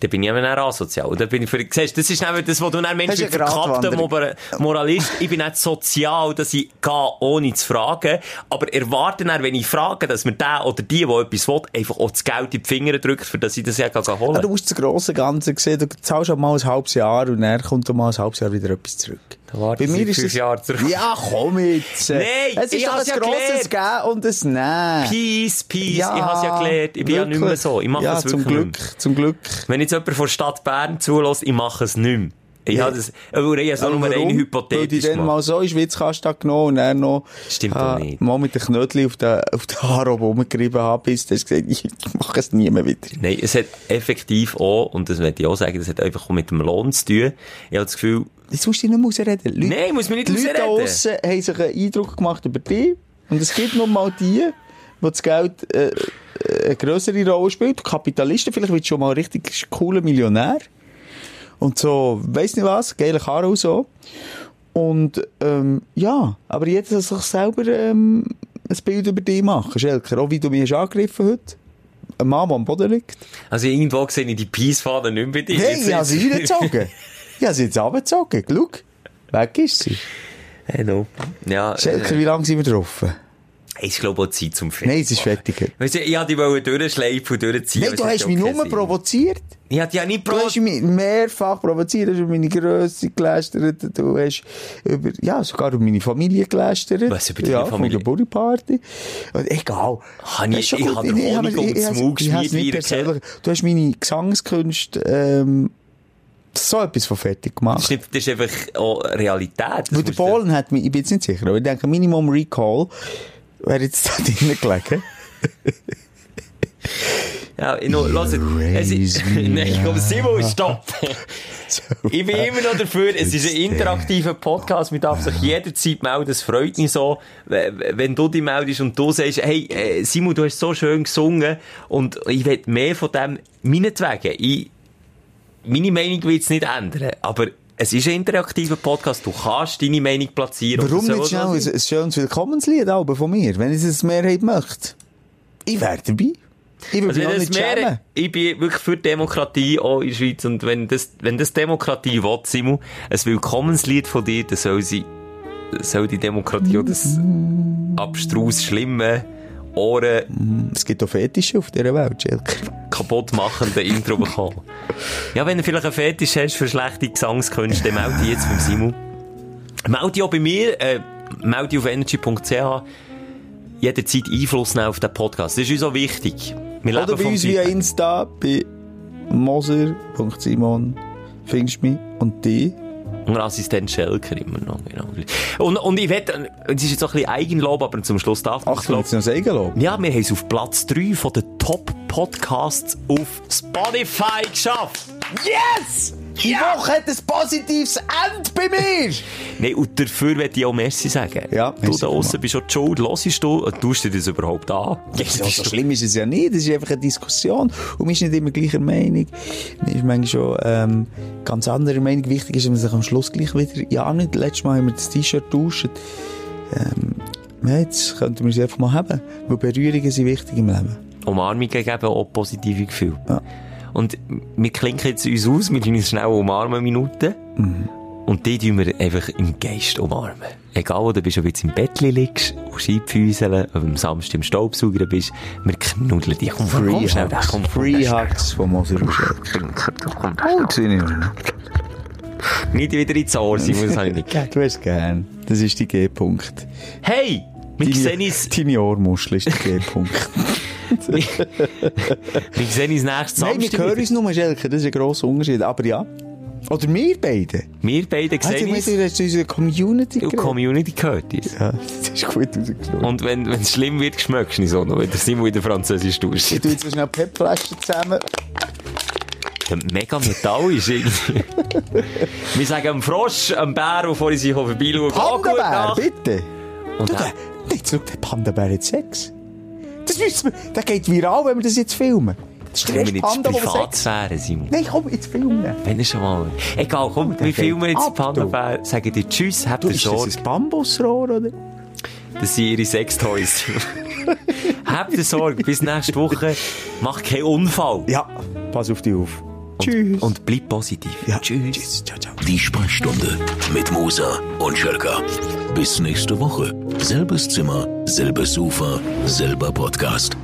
Dann bin ich eben auch asozial. Dann bin ich für, siehst, das ist eben das, was du dann Mensch Das wie ist eine verkappter Gratwanderung. Mor- Moralist. Ich bin nicht sozial, dass ich gehe, ohne zu fragen. Aber erwarte dann, wenn ich frage, dass mir der oder die, der etwas will, einfach auch das Geld in die Finger drückt, für das ich das ja holen Ja, du musst das grosse Ganze sehen, du zahlst mal ein halbes Jahr und dann kommt dann mal ein halbes Jahr wieder etwas zurück. Da warte ich seit fünf Jahren zurück. Ja, komm jetzt. Nein, es ist ich doch ein hab's ja grosses Gehen und ein Nein. Peace, peace. ich habe ja gelernt. Ich bin ja nicht mehr wirklich. so. Ich mache ja, zum wirklich Glück, nicht mehr. zum Glück. Wenn jetzt jemand von der Stadt Bern zulässt, ich mache es nicht mehr. Ja. das, aber ich habe Aber nur eine warum? Weil die dann mal so in Schwitzkasten genommen und dann noch... Stimmt doch nicht. Mal mit den Knödeln auf den, auf den Haaren oben rumgerieben habe, bis du gesagt, ich mache es nie mehr wieder. Nein, es hat effektiv auch, und das möchte ich auch sagen, das hat einfach auch mit dem Lohn zu tun. Ich habe das Gefühl, Jetzt musst du dich nicht mehr ausreden. Leute, Nein, muss man nicht die Leute draussen haben sich einen Eindruck gemacht über dich. Und es gibt noch mal die, wo das Geld äh, äh, eine grössere Rolle spielt. Kapitalisten, vielleicht wird schon mal ein richtig cooler Millionär. Und so, weiss nicht was, geile Karre und so. Und, ähm, ja, aber jeder soll sich selber ähm, ein Bild über dich machen, Schelker. Auch wie du mich hast angegriffen heute. Ein Mann, der am Boden liegt. also irgendwo sehe ich die Peace-Fahne nicht mehr bei dir. Hey, ich habe sie reingezogen. Ich habe sie jetzt runtergezogen. Schau, weg ist sie. Hey, no. Ja, Schelker, äh, wie lange sind wir drauf? Ich glaube auch Zeit zum Fertig. Nein, es ist fertig. Weißt du, ich wollte die durchschleifen und durchziehen. Nein, du hast ja mich nur Sinn. provoziert. Ich hatte ja nicht Du Pro... hast mich mehrfach provoziert, du hast über meine Grösse gelästert, du hast über, ja, sogar über meine Familie gelästert. Was, über deine ja, Familie? Von der Party. Egal. Habe ich- Das ist ich habe den Honig ich habe es geschmiert Du hast meine Gesangskünste, ähm, so etwas von fertig Das gemacht. ist, nicht, das ist einfach auch Realität. Das Weil der du- Polen hat mich, ich bin jetzt nicht sicher, aber ich denke, Minimum Recall wäre jetzt da drinnen gelegen. Ja, ich noch, lass es. ist, nein, komm, Simon, stopp. Ich bin immer noch dafür, es ist ein interaktiver Podcast, man darf sich jederzeit melden, es freut mich so, wenn du dich meldest und du sagst, hey, äh, Simon, du hast so schön gesungen und ich will mehr von dem, meinetwegen, ich, meine Meinung will es nicht ändern, aber es ist ein interaktiver Podcast, du kannst deine Meinung platzieren. Warum das nicht schnell so ein, ein schönes Willkommenslied aber von mir, wenn es eine Mehrheit möchte? Ich wäre dabei. Ich würde Also das nicht mehr, ich bin wirklich für Demokratie auch in der Schweiz. Und wenn das, wenn das Demokratie will, Simon, ein Willkommenslied von dir, dann soll sie, soll die Demokratie auch das abstrus schlimme, Ohren Es gibt auch Fetische auf dieser Welt, Schelker. kaputt machende Intro bekommen. Ja, wenn du vielleicht einen Fetisch hast für schlechte Gesangskünste, melde dich jetzt beim Simon. Melde dich auch bei mir, äh, melde dich auf energy.ch. Jederzeit Einfluss nehmen auf den Podcast. Das ist uns auch wichtig. Wir Oder bei uns via. Insta, bei moser.simon, findest du mich und die. Und Assistent Schelker immer noch, genau. Und, und ich wette, es ist jetzt auch ein bisschen Eigenlob, aber zum Schluss darf man es Achtung, jetzt noch das Eigenlob. Ja, wir haben es auf Platz 3 von den Top-Podcasts auf Spotify geschafft. Yes! Die Woche hat ein positives Ende bei mir! Nein, und dafür möchte ich auch Merci sagen. Ja, du da aussen bist schon die Schuld, hörst du, tust dir das überhaupt an? So, so schlimm ist es ja nicht. Es ist einfach eine Diskussion. Und man ist nicht immer gleicher Meinung. Man ist manchmal schon ähm, ganz anderer Meinung. Wichtig ist, dass man sich am Schluss gleich wieder... Ja, nicht. Letztes Mal haben wir das T-Shirt getauscht. Ähm, ja, jetzt könnten wir es einfach mal haben. Weil Berührungen sind wichtig im Leben. Umarmungen geben auch positive Gefühle. Ja. Und wir klinken jetzt uns aus, wir tun uns schnell umarmen Minuten. Mhm. Und die tun wir einfach im Geist umarmen. Egal, wo du bist, ob du jetzt im Bett liegst, auf Scheibfüßeln, ob du am Samstag im Staubsauger bist, wir knuddeln dich. Komm, Free komm schnell, Hugs. komm, Free Hugs von Moser. Oh, sind wir. Nicht wieder ins Ohr, Simon, das habe ich nicht. Du hast gern. Das ist die G-Punkt. Hey! Wir sehen uns, deine Ohrmuschel ist der G-Punkt. wir sehen uns nächstes Nein, wir Samstag. hören uns nur, Schelker. Das ist ein grosser Unterschied. Aber ja. Oder wir beide. Wir beide Also, sehen du uns. hast unsere Community Die geredet. Community gehört uns. Ja, das ist gut rausgeschaut. Und wenn es schlimm wird, schmeckst du nicht so noch, wenn der Simon wieder Französisch Ich tust. tue jetzt so schnell Pepflaschen zusammen. mega metallisch irgendwie. Wir sagen dem Frosch, dem Bär, der vorhin sich vorbeischaut, Panda-Bär, bitte. Und Du, der, jetzt schau, der Panda-Bär hat Sex. Das wissen wir, der geht viral, wenn wir das jetzt filmen. Das ist der erste Panda, der. Privatsphäre, Simon? Nein, komm, jetzt filmen. Wenn schon mal. Egal, komm, wir filmen jetzt ab, Panda-Bär, sagen dir Tschüss, habt ihr ist das Sorge. ein Bambusrohr, oder? Das sind ihre Sextoys. habt ihr Sorge, bis nächste Woche. Mach keinen Unfall. Ja, pass auf dich auf. Tschüss. Und bleib positiv. ja. Tschüss. Tschüss. Ciao, ciao. Die Sprechstunde mit Musa und Schelka. Bis nächste Woche. Selbes Zimmer, selbes Sofa, selber Podcast.